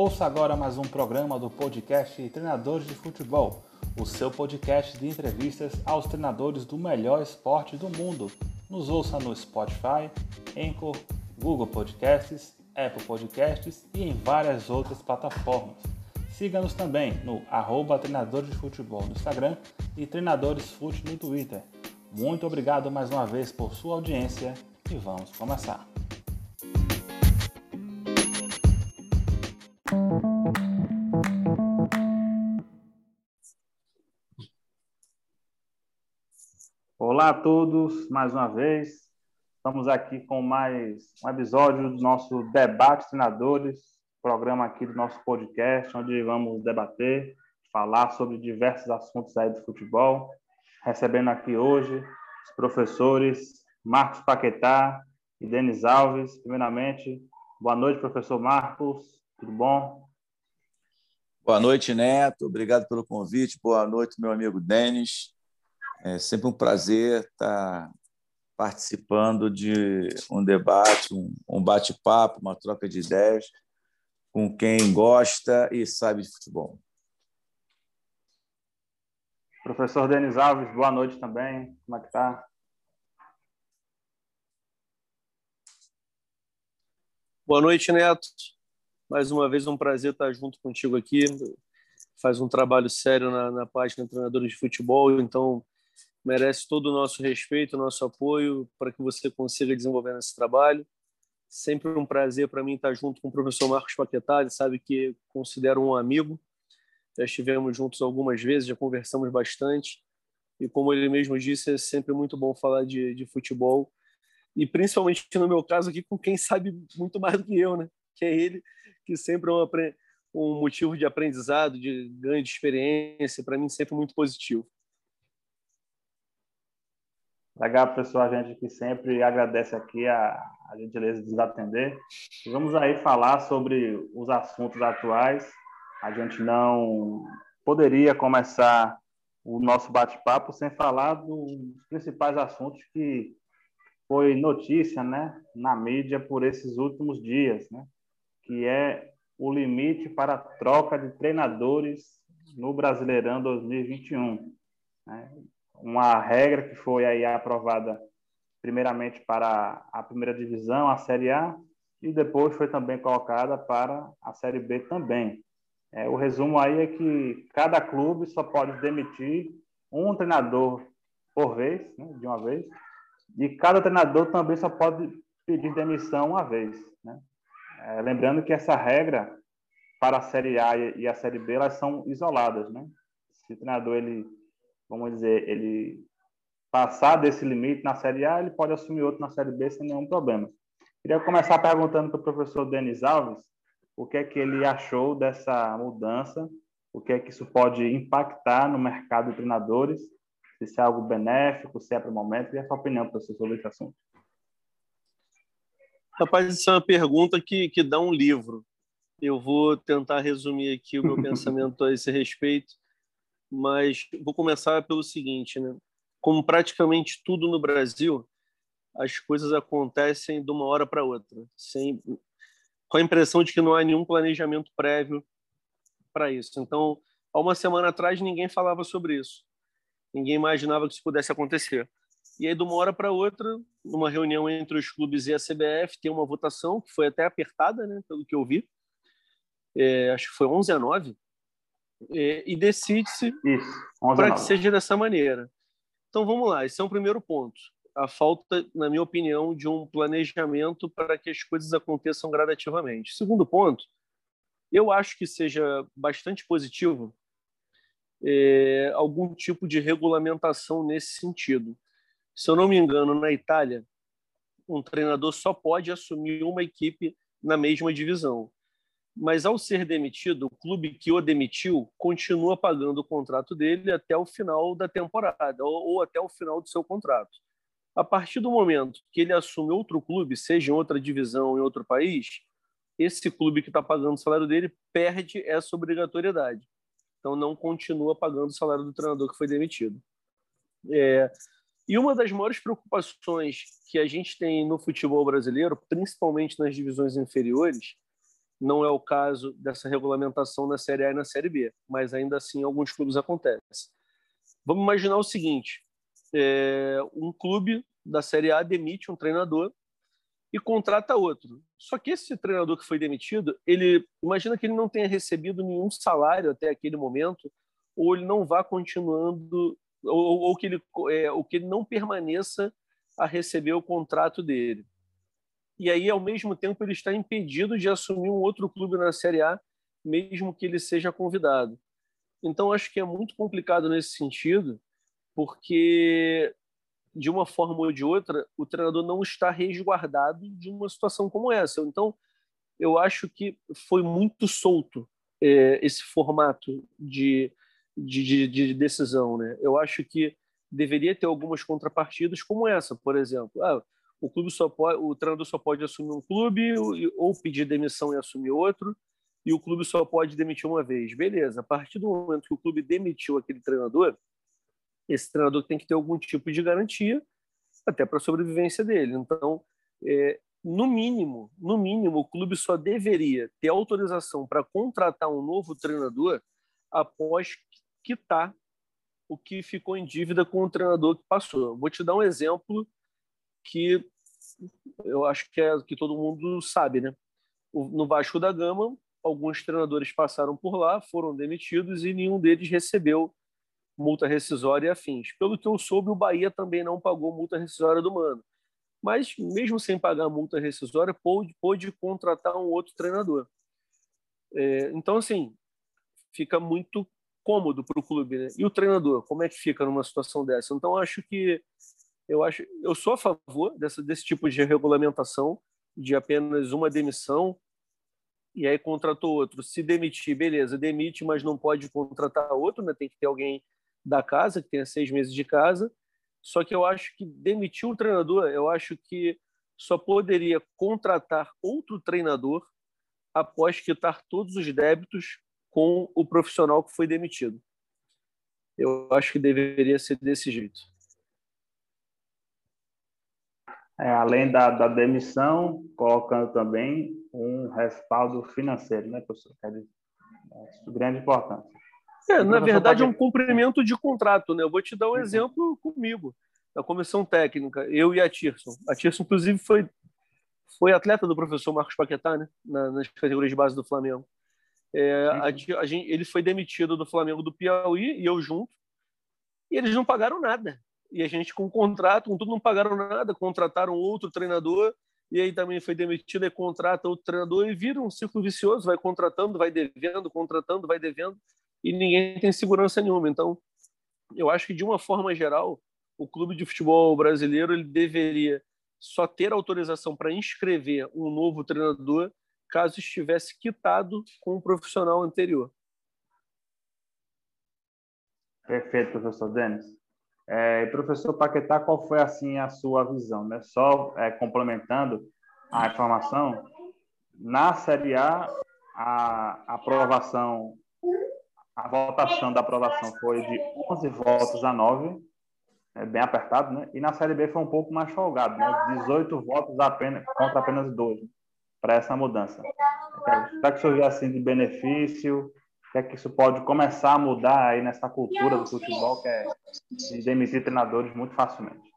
Ouça agora mais um programa do podcast Treinadores de Futebol, o seu podcast de entrevistas aos treinadores do melhor esporte do mundo. Nos ouça no Spotify, Anchor, Google Podcasts, Apple Podcasts e em várias outras plataformas. Siga-nos também no arroba Treinadores de Futebol no Instagram e Treinadores Fute no Twitter. Muito obrigado mais uma vez por sua audiência e vamos começar. Olá a todos, mais uma vez. Estamos aqui com mais um episódio do nosso Debate Treinadores, programa aqui do nosso podcast, onde vamos debater, falar sobre diversos assuntos aí do futebol. Recebendo aqui hoje os professores Marcos Paquetá e Denis Alves. Primeiramente, boa noite, professor Marcos. Tudo bom? Boa noite, Neto. Obrigado pelo convite. Boa noite, meu amigo Denis. É sempre um prazer estar participando de um debate, um bate-papo, uma troca de ideias com quem gosta e sabe de futebol. Professor Denis Alves, boa noite também. Como é que está? Boa noite, Neto. Mais uma vez, um prazer estar junto contigo aqui. Faz um trabalho sério na, na página Treinadores de Futebol, então merece todo o nosso respeito, o nosso apoio para que você consiga desenvolver esse trabalho. Sempre um prazer para mim estar junto com o professor Marcos Paquetá, ele sabe que considero um amigo. Já estivemos juntos algumas vezes, já conversamos bastante. E como ele mesmo disse, é sempre muito bom falar de, de futebol e principalmente no meu caso aqui com quem sabe muito mais do que eu, né? Que é ele, que sempre é um, um motivo de aprendizado, de ganho de experiência, para mim sempre muito positivo. Legal, pessoal, a gente que sempre agradece aqui a, a gentileza de nos atender. Vamos aí falar sobre os assuntos atuais. A gente não poderia começar o nosso bate-papo sem falar dos principais assuntos que foi notícia né, na mídia por esses últimos dias, né, que é o limite para a troca de treinadores no Brasileirão 2021. Né? Uma regra que foi aí aprovada primeiramente para a primeira divisão, a Série A, e depois foi também colocada para a Série B também. É, o resumo aí é que cada clube só pode demitir um treinador por vez, né, de uma vez, e cada treinador também só pode pedir demissão uma vez. Né? É, lembrando que essa regra para a Série A e a Série B elas são isoladas. Né? Se o treinador, ele, vamos dizer, ele passar desse limite na Série A, ele pode assumir outro na Série B sem nenhum problema. Queria começar perguntando para o professor Denis Alves o que é que ele achou dessa mudança, o que é que isso pode impactar no mercado de treinadores se isso é algo benéfico, se é para o momento, e a sua opinião, professor, sobre esse assunto. Rapaz, isso é uma pergunta que, que dá um livro. Eu vou tentar resumir aqui o meu pensamento a esse respeito, mas vou começar pelo seguinte, né? Como praticamente tudo no Brasil, as coisas acontecem de uma hora para outra, sem com a impressão de que não há nenhum planejamento prévio para isso. Então, há uma semana atrás ninguém falava sobre isso. Ninguém imaginava que isso pudesse acontecer. E aí, de uma hora para outra, numa reunião entre os clubes e a CBF, tem uma votação que foi até apertada, né, pelo que eu vi. É, acho que foi 11 a 9. É, e decide-se para que seja dessa maneira. Então, vamos lá. Esse é um primeiro ponto. A falta, na minha opinião, de um planejamento para que as coisas aconteçam gradativamente. Segundo ponto, eu acho que seja bastante positivo é, algum tipo de regulamentação nesse sentido. Se eu não me engano, na Itália, um treinador só pode assumir uma equipe na mesma divisão. Mas ao ser demitido, o clube que o demitiu continua pagando o contrato dele até o final da temporada ou, ou até o final do seu contrato. A partir do momento que ele assume outro clube, seja em outra divisão, em outro país, esse clube que está pagando o salário dele perde essa obrigatoriedade então não continua pagando o salário do treinador que foi demitido. É, e uma das maiores preocupações que a gente tem no futebol brasileiro, principalmente nas divisões inferiores, Não é o caso dessa regulamentação na Série A e na Série B, mas ainda assim alguns clubes acontecem. Vamos imaginar o seguinte: é, um clube da Série A demite um treinador e contrata outro. Só que esse treinador que foi demitido, ele imagina que ele não tenha recebido nenhum salário até aquele momento, ou ele não vá continuando, ou, ou que ele, é, ou que ele não permaneça a receber o contrato dele. E aí, ao mesmo tempo, ele está impedido de assumir um outro clube na Série A, mesmo que ele seja convidado. Então, acho que é muito complicado nesse sentido, porque de uma forma ou de outra, o treinador não está resguardado de uma situação como essa. Então, eu acho que foi muito solto é, esse formato de, de, de, decisão. Né? Eu acho que deveria ter algumas contrapartidas como essa, por exemplo. Ah, o clube só pode, o treinador só pode assumir um clube ou pedir demissão e assumir outro, e o clube só pode demitir uma vez. Beleza. A partir do momento que o clube demitiu aquele treinador, esse treinador tem que ter algum tipo de garantia até para a sobrevivência dele. Então, é, no mínimo, no mínimo, o clube só deveria ter autorização para contratar um novo treinador após quitar o que ficou em dívida com o treinador que passou. Vou te dar um exemplo que eu acho que é que todo mundo sabe, né? No Vasco da Gama, alguns treinadores passaram por lá, foram demitidos e nenhum deles recebeu multa rescisória e afins. Pelo que eu soube, o Bahia também não pagou multa rescisória do Mano. Mas, mesmo sem pagar multa rescisória, pôde, pôde contratar um outro treinador. É, então, assim, fica muito cômodo para o clube. Né? E o treinador, como é que fica numa situação dessa? Então, acho que eu acho, eu sou a favor dessa, desse tipo de regulamentação, de apenas uma demissão e aí contratou outro. Se demitir, beleza, demite, mas não pode contratar outro, né? Tem que ter alguém da casa, que tenha seis meses de casa. Só que eu acho que demitir um treinador, eu acho que só poderia contratar outro treinador após quitar todos os débitos com o profissional que foi demitido. Eu acho que deveria ser desse jeito. É, além da, da, demissão, colocando também um respaldo financeiro, né, professor? É de, é de grande importância. É, na verdade, é um cumprimento de contrato. Né? Eu vou te dar um uhum. exemplo comigo, da comissão técnica, eu e a Tirson. A Tirson, inclusive, foi, foi atleta do professor Marcos Paquetá, né? Na, nas categorias de base do Flamengo. É, a, a gente, ele foi demitido do Flamengo do Piauí e eu junto, e eles não pagaram nada. E a gente, com contrato, com tudo, não pagaram nada, contrataram outro treinador, e aí também foi demitido, e contrata outro treinador, e vira um ciclo vicioso, vai contratando, vai devendo, contratando, vai devendo e ninguém tem segurança nenhuma. Então, eu acho que de uma forma geral, o clube de futebol brasileiro ele deveria só ter autorização para inscrever um novo treinador caso estivesse quitado com o profissional anterior. Perfeito, professor Denis. É, professor Paquetá, qual foi assim a sua visão? Né? Só é, complementando a informação, na Série A, a aprovação a votação da aprovação foi de 11 votos a 9, é bem apertado, né? E na Série B foi um pouco mais folgado, né? 18 votos apenas, contra apenas 12 para essa mudança. Será que surgiu assim de benefício? O que é que isso pode começar a mudar aí nessa cultura do futebol, que é de demitir treinadores muito facilmente?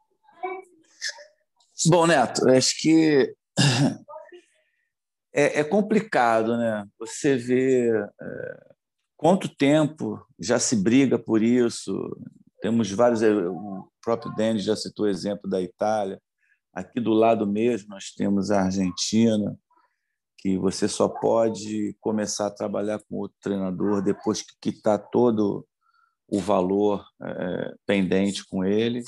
Bom, Neto, acho que é, é complicado, né? Você vê é Quanto tempo já se briga por isso? Temos vários. O próprio Denis já citou o exemplo da Itália. Aqui do lado mesmo nós temos a Argentina, que você só pode começar a trabalhar com outro treinador depois que quitar todo o valor é, pendente com ele.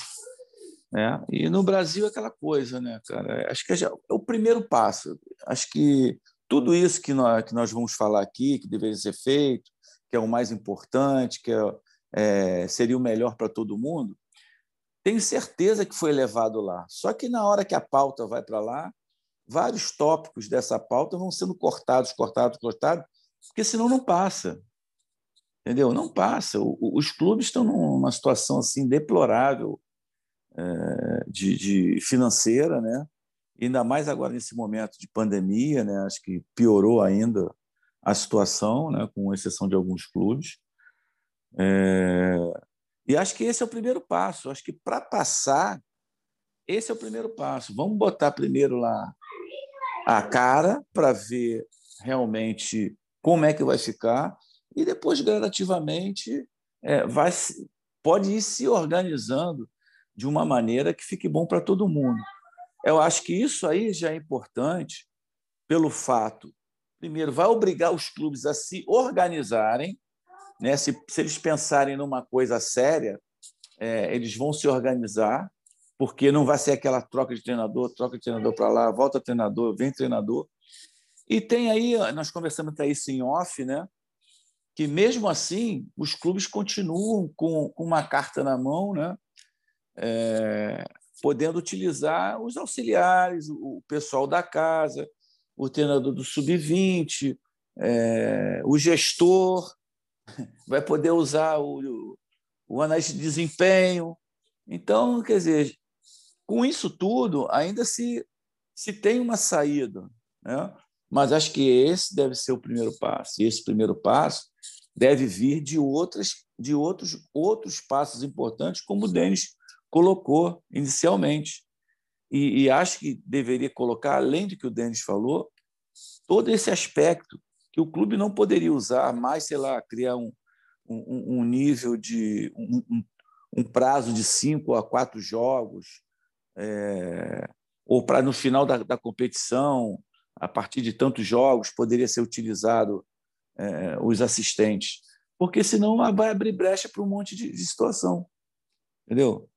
Né? E no Brasil é aquela coisa, né, cara? Acho que é, é o primeiro passo. Acho que tudo isso que nós, que nós vamos falar aqui, que deveria ser feito, que é o mais importante, que é, é, seria o melhor para todo mundo, tenho certeza que foi levado lá. Só que na hora que a pauta vai para lá, vários tópicos dessa pauta vão sendo cortados, cortados, cortados, porque senão não passa. Entendeu? Não passa. os clubes estão numa situação assim deplorável é, de, de financeira, né? ainda mais agora nesse momento de pandemia, né? acho que piorou ainda a situação, né? com exceção de alguns clubes. É... E acho que esse é o primeiro passo. Acho que para passar, esse é o primeiro passo. Vamos botar primeiro lá a cara para ver realmente como é que vai ficar e depois gradativamente é, vai pode ir se organizando de uma maneira que fique bom para todo mundo. Eu acho que isso aí já é importante pelo fato, primeiro, vai obrigar os clubes a se organizarem, né? se, se eles pensarem numa coisa séria, é, eles vão se organizar, porque não vai ser aquela troca de treinador, troca de treinador para lá, volta treinador, vem treinador. E tem aí, nós conversamos até isso em off, né? que mesmo assim os clubes continuam com, com uma carta na mão, né? É, podendo utilizar os auxiliares, o pessoal da casa, o treinador do sub-20, é, o gestor, vai poder usar o, o analista de desempenho. Então, quer dizer, com isso tudo, ainda se, se tem uma saída. Né? Mas acho que esse deve ser o primeiro passo. E esse primeiro passo deve vir de outras de outros outros passos importantes, como o Denis colocou inicialmente. E, e, acho que deveria colocar, além do que o Denis falou, todo esse aspecto que o clube não poderia usar mais, sei lá, criar um, um, um nível de um, um, um, prazo de cinco a quatro jogos, é, ou para no final da, da competição, a partir de tantos jogos, poderia ser utilizado é, os assistentes, porque senão vai abrir brecha para um monte de, de, situação, entendeu?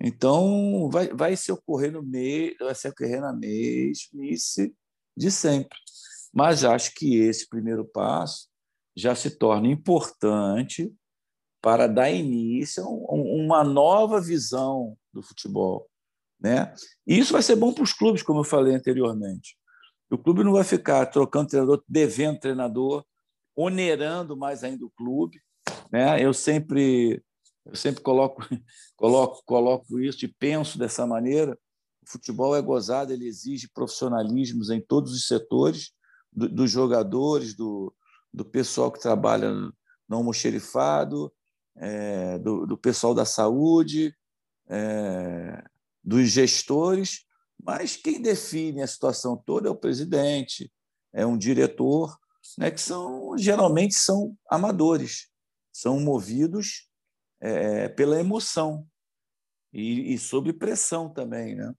Então vai, vai se ocorrer no meio, vai se ocorrer na mesmice de sempre. Mas acho que esse primeiro passo já se torna importante para dar início a uma nova visão do futebol. Né? E isso vai ser bom para os clubes, como eu falei anteriormente. O clube não vai ficar trocando treinador, devendo treinador, onerando mais ainda o clube. Né? Eu sempre eu sempre coloco coloco coloco isso e penso dessa maneira. O futebol é gozado, ele exige profissionalismos em todos os setores, do, dos jogadores, do, do pessoal que trabalha no almoxerifado, é, do, do pessoal da saúde, é, dos gestores, mas quem define a situação toda é o presidente, é um diretor, né, que são geralmente são amadores, são movidos é, pela emoção e, e sob pressão também, né?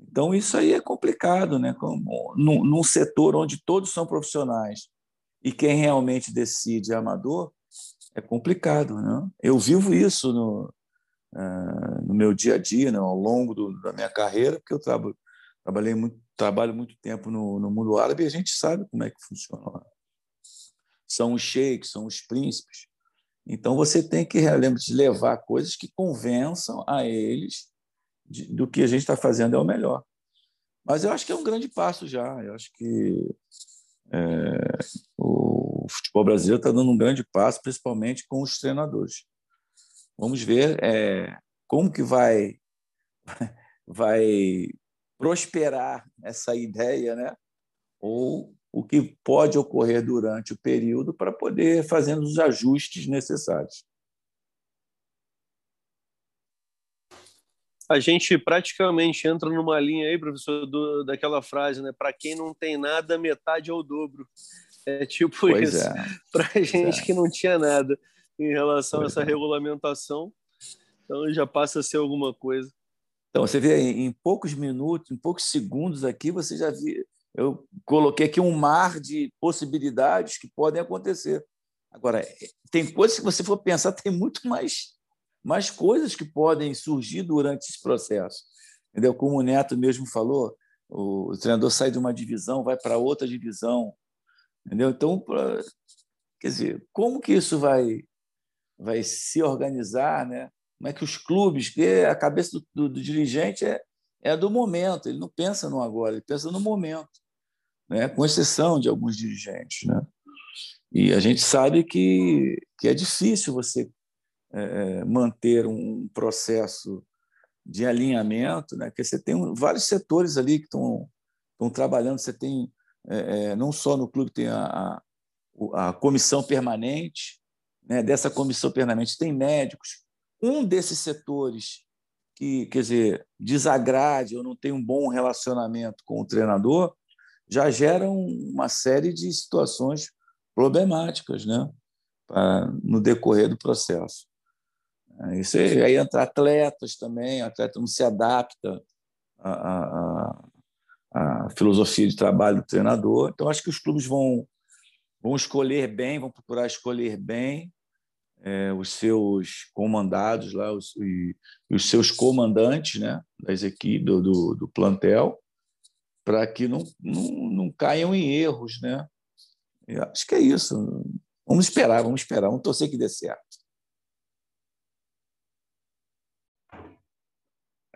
Então isso aí é complicado, né? Como, num, num setor onde todos são profissionais e quem realmente decide é amador, é complicado, né? Eu vivo isso no, uh, no meu dia a dia, né? ao longo do, da minha carreira, porque eu trabalho, trabalhei muito, trabalho muito tempo no, no mundo árabe e a gente sabe como é que funciona. São os sheiks, são os príncipes. Então você tem que realmente levar coisas que convençam a eles de, do que a gente está fazendo é o melhor. Mas eu acho que é um grande passo já. Eu acho que é, o futebol brasileiro está dando um grande passo, principalmente com os treinadores. Vamos ver é, como que vai vai prosperar essa ideia, né? Ou o que pode ocorrer durante o período para poder fazer os ajustes necessários. A gente praticamente entra numa linha aí, professor, do, daquela frase, né? Para quem não tem nada, metade é o dobro. É tipo pois isso. É. Para gente é. que não tinha nada em relação a essa é. regulamentação, então já passa a ser alguma coisa. Então, você vê, em poucos minutos, em poucos segundos aqui, você já viu. Eu coloquei aqui um mar de possibilidades que podem acontecer. Agora, tem coisas que você for pensar, tem muito mais, mais coisas que podem surgir durante esse processo. Entendeu? Como o Neto mesmo falou, o treinador sai de uma divisão, vai para outra divisão. Entendeu? Então, pra, quer dizer, como que isso vai, vai se organizar, né? Como é que os clubes, que a cabeça do, do, do dirigente é, é do momento, ele não pensa no agora, ele pensa no momento, né? com exceção de alguns dirigentes. Né? E a gente sabe que, que é difícil você é, manter um processo de alinhamento, né? que você tem vários setores ali que estão, estão trabalhando. Você tem, é, é, não só no clube, tem a, a, a comissão permanente, né? dessa comissão permanente tem médicos. Um desses setores que, quer dizer, desagrade ou não tem um bom relacionamento com o treinador, já geram uma série de situações problemáticas né? No decorrer do processo. Isso aí, aí entra atletas também, atleta não se adapta à, à, filosofia de trabalho do treinador. Então, acho que os clubes vão, vão escolher bem, vão procurar escolher bem é, os seus comandados lá, os, e, os seus comandantes né, das equipes, do, do, do plantel, para que não, não, não caiam em erros. Né? Eu acho que é isso. Vamos esperar, vamos esperar, vamos torcer que dê certo.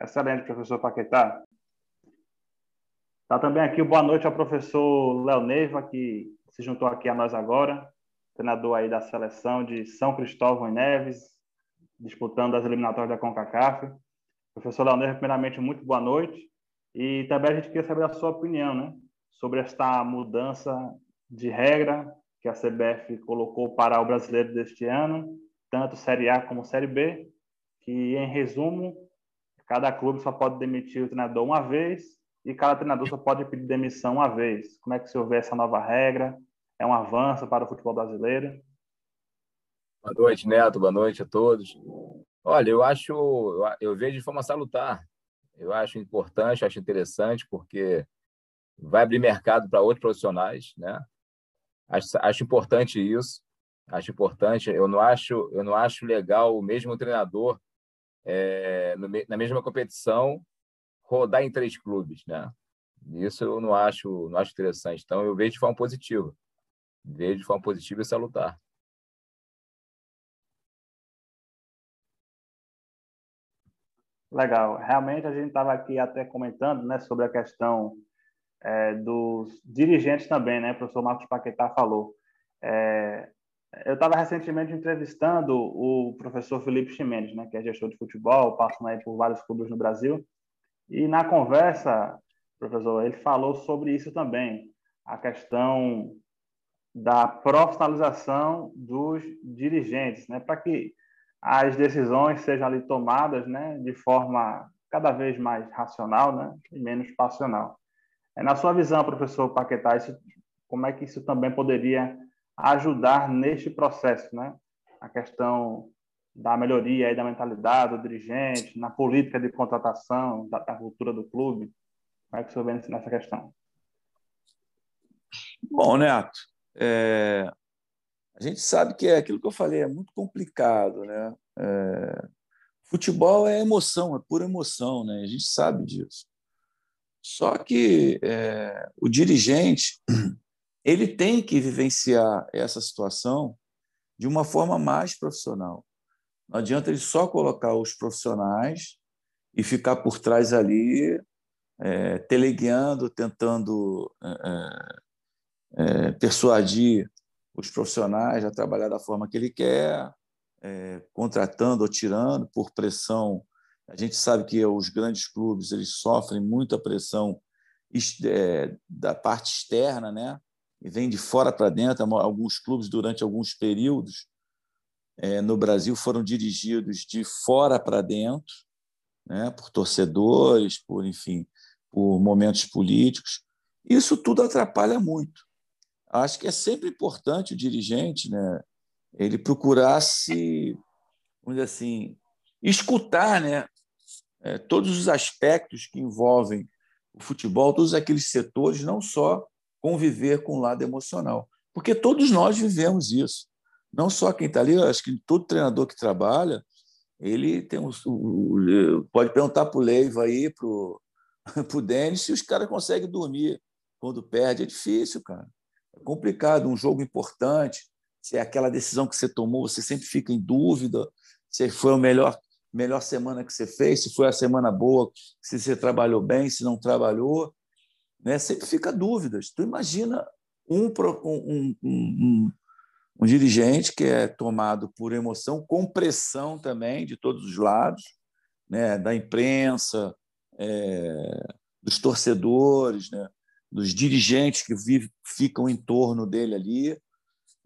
Excelente, professor Paquetá. Está também aqui boa noite ao professor Léo Neiva, que se juntou aqui a nós agora, treinador aí da seleção de São Cristóvão e Neves, disputando as eliminatórias da CONCACAF. Professor Léo Neiva, primeiramente, muito boa noite. E também a gente queria saber a sua opinião né, sobre esta mudança de regra que a CBF colocou para o brasileiro deste ano, tanto Série A como Série B, que, em resumo, cada clube só pode demitir o treinador uma vez e cada treinador só pode pedir demissão uma vez. Como é que você vê essa nova regra? É um avanço para o futebol brasileiro? Boa noite, Neto. Boa noite a todos. Olha, eu acho, eu vejo de forma salutar. Eu acho importante, acho interessante, porque vai abrir mercado para outros profissionais, né? Acho, acho importante isso. Acho importante. Eu não acho, eu não acho legal o mesmo treinador é, no, na mesma competição rodar em três clubes, né? Isso eu não acho, não acho interessante. Então eu vejo de forma positiva, vejo de forma positiva e salutar. Legal. Realmente a gente estava aqui até comentando, né, sobre a questão é, dos dirigentes também, né? O professor Marcos Paquetá falou. É, eu estava recentemente entrevistando o professor Felipe Chimenez, né, que é gestor de futebol, passa aí por vários clubes no Brasil, e na conversa, professor, ele falou sobre isso também, a questão da profissionalização dos dirigentes, né, para que as decisões sejam ali tomadas, né, de forma cada vez mais racional, né, e menos passional. É, na sua visão, professor Paquetá, isso, como é que isso também poderia ajudar neste processo, né? A questão da melhoria aí da mentalidade do dirigente, na política de contratação, da, da cultura do clube. Como é que o senhor vê nessa questão? Bom, Neto, é, a gente sabe que é aquilo que eu falei, é muito complicado, né? É, futebol é emoção, é pura emoção, né? A gente sabe disso. Só que é, o dirigente ele tem que vivenciar essa situação de uma forma mais profissional. Não adianta ele só colocar os profissionais e ficar por trás ali, é, teleguiando, tentando é, é, persuadir os profissionais a trabalhar da forma que ele quer, é, contratando ou tirando por pressão. A gente sabe que os grandes clubes eles sofrem muita pressão é, da parte externa, né? e vem de fora para dentro. Alguns clubes, durante alguns períodos é, no Brasil, foram dirigidos de fora para dentro, né, por torcedores, por, enfim, por momentos políticos. Isso tudo atrapalha muito. Acho que é sempre importante o dirigente né, ele procurar se, vamos dizer assim, escutar né, é, todos os aspectos que envolvem o futebol, todos aqueles setores, não só conviver com o lado emocional. Porque todos nós vivemos isso. Não só quem está ali, acho que todo treinador que trabalha, ele tem um, pode perguntar para o Leiva aí, para o Denis, se os caras conseguem dormir quando perde. É difícil, cara. Complicado. Um jogo importante, se é aquela decisão que você tomou, você sempre fica em dúvida se foi a melhor, melhor semana que você fez, se foi a semana boa, se você trabalhou bem, se não trabalhou né? sempre fica dúvidas. Tu imagina um, um, um, um, dirigente que é tomado por emoção, com pressão também de todos os lados, né, da imprensa, é, dos torcedores, né, dos dirigentes que vivem, ficam em torno dele ali,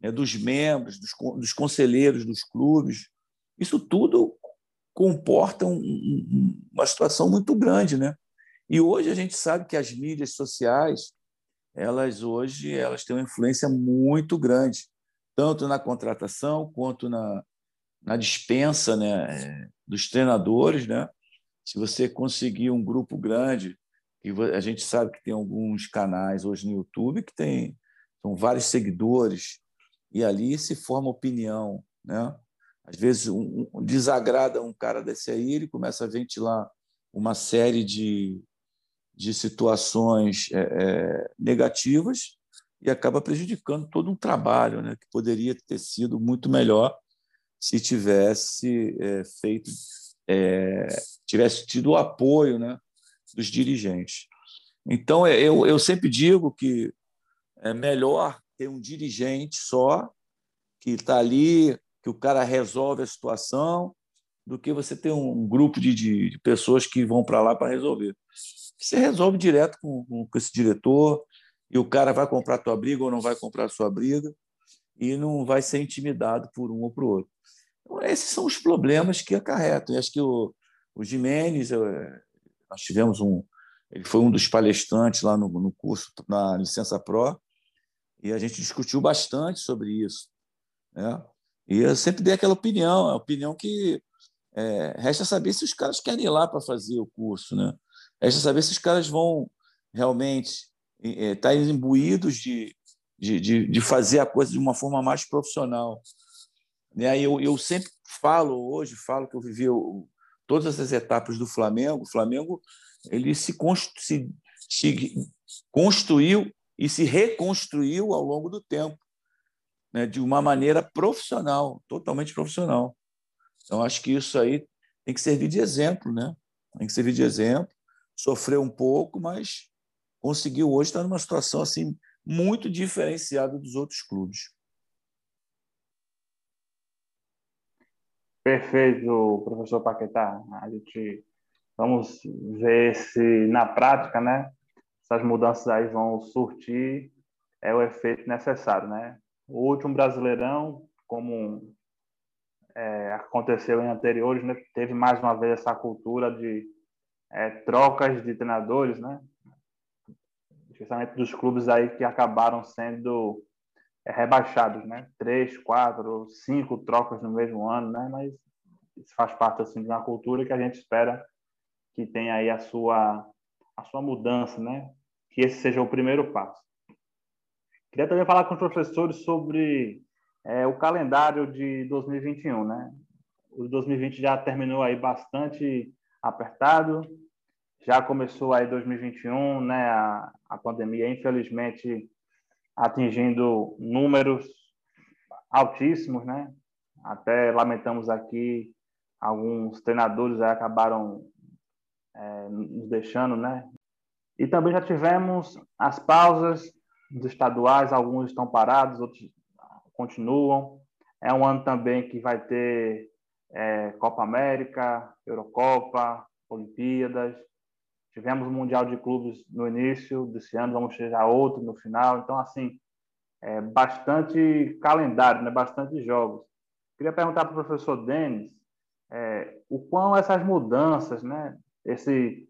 né, dos membros, dos, dos conselheiros dos clubes. Isso tudo comporta um, uma situação muito grande, né? E hoje a gente sabe que as mídias sociais, elas hoje elas têm uma influência muito grande, tanto na contratação quanto na, na dispensa né, dos treinadores, né? Se você conseguir um grupo grande, e a gente sabe que tem alguns canais hoje no YouTube que tem são vários seguidores e ali se forma opinião, né? Às vezes um, um, desagrada um cara desse aí, ele começa a ventilar uma série de, de situações é, é, negativas e acaba prejudicando todo um trabalho né, que poderia ter sido muito melhor se tivesse é, feito, é, tivesse tido o apoio né, dos dirigentes. Então, é, eu, eu sempre digo que é melhor ter um dirigente só que está ali que o cara resolve a situação, do que você ter um grupo de, de, de pessoas que vão para lá para resolver. Você resolve direto com, com, esse diretor, e o cara vai comprar tua briga ou não vai comprar sua briga, e não vai ser intimidado por um ou por outro. Então, esses são os problemas que acarretam. E acho que o, o Jimenez, nós tivemos um. Ele foi um dos palestrantes lá no, no curso, na licença Pro, e a gente discutiu bastante sobre isso. Né? E eu sempre dei aquela opinião, a opinião que é, resta saber se os caras querem ir lá para fazer o curso, né? Resta saber se os caras vão realmente estar é, tá imbuídos de, de, de, de, fazer a coisa de uma forma mais profissional. Aí eu, eu sempre falo hoje, falo que eu vivi todas essas etapas do Flamengo. O Flamengo ele se, se, se construiu e se reconstruiu ao longo do tempo né, de uma maneira profissional, totalmente profissional. Então, acho que isso aí tem que servir de exemplo, né? Tem que servir de exemplo. Sofreu um pouco, mas conseguiu hoje estar numa situação assim muito diferenciada dos outros clubes. Perfeito, professor Paquetá. A gente vamos ver se na prática, né, essas mudanças aí vão surtir é o efeito necessário, né? O último Brasileirão, como é, aconteceu em anteriores, né, teve mais uma vez essa cultura de é, trocas de treinadores, né? especialmente dos clubes aí que acabaram sendo rebaixados, né? Três, quatro, cinco trocas no mesmo ano, né? Mas isso faz parte assim de uma cultura que a gente espera que tenha aí a sua a sua mudança, né? Que esse seja o primeiro passo. Queria também falar com os professores sobre é, o calendário de 2021, né? O 2020 já terminou aí bastante apertado, já começou aí 2021, né? A, a pandemia, infelizmente, atingindo números altíssimos, né? Até lamentamos aqui alguns treinadores acabaram é, nos deixando, né? E também já tivemos as pausas dos estaduais, alguns estão parados, outros continuam. É um ano também que vai ter é, Copa América, Eurocopa, Olimpíadas. Tivemos o Mundial de Clubes no início desse ano, vamos ter já outro no final. Então, assim, é bastante calendário, né? bastante jogos. Queria perguntar para o professor Denis é, o quão essas mudanças, né? esse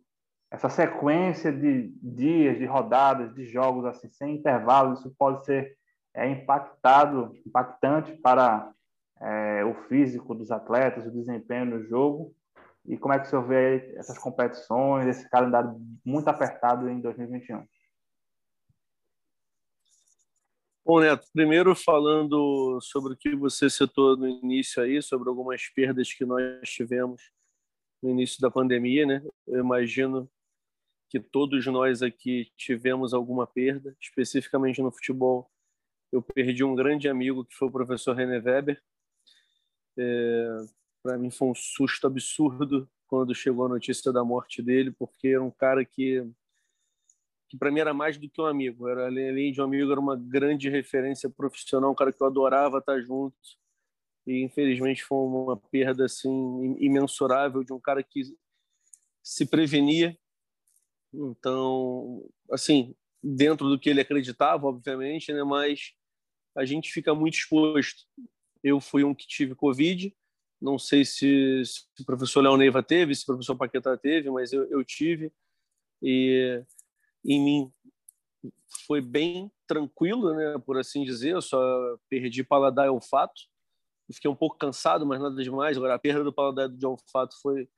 essa sequência de dias, de rodadas, de jogos assim sem intervalo, isso pode ser é, impactado, impactante para é, o físico dos atletas, o desempenho no jogo. E como é que o senhor vê essas competições, esse calendário muito apertado em 2021? Bom, Neto, primeiro falando sobre o que você citou no início aí, sobre algumas perdas que nós tivemos no início da pandemia, né? Eu imagino que todos nós aqui tivemos alguma perda, especificamente no futebol. Eu perdi um grande amigo que foi o professor René Weber. É, Para mim foi um susto absurdo quando chegou a notícia da morte dele, porque era um cara que que para mim era mais do que um amigo, era além de um amigo era uma grande referência profissional, um cara que eu adorava estar junto. E infelizmente foi uma perda assim imensurável de um cara que se prevenir. Então, assim, dentro do que ele acreditava, obviamente, né? Mas a gente fica muito exposto. Eu fui um que tive Covid, não sei se, se o professor Léo Neiva teve, se o professor Paquetá teve, mas eu, eu tive. E em mim foi bem tranquilo, né, por assim dizer. Eu só perdi paladar e olfato. Fiquei um pouco cansado, mas nada demais. Agora, a perda do paladar de olfato foi,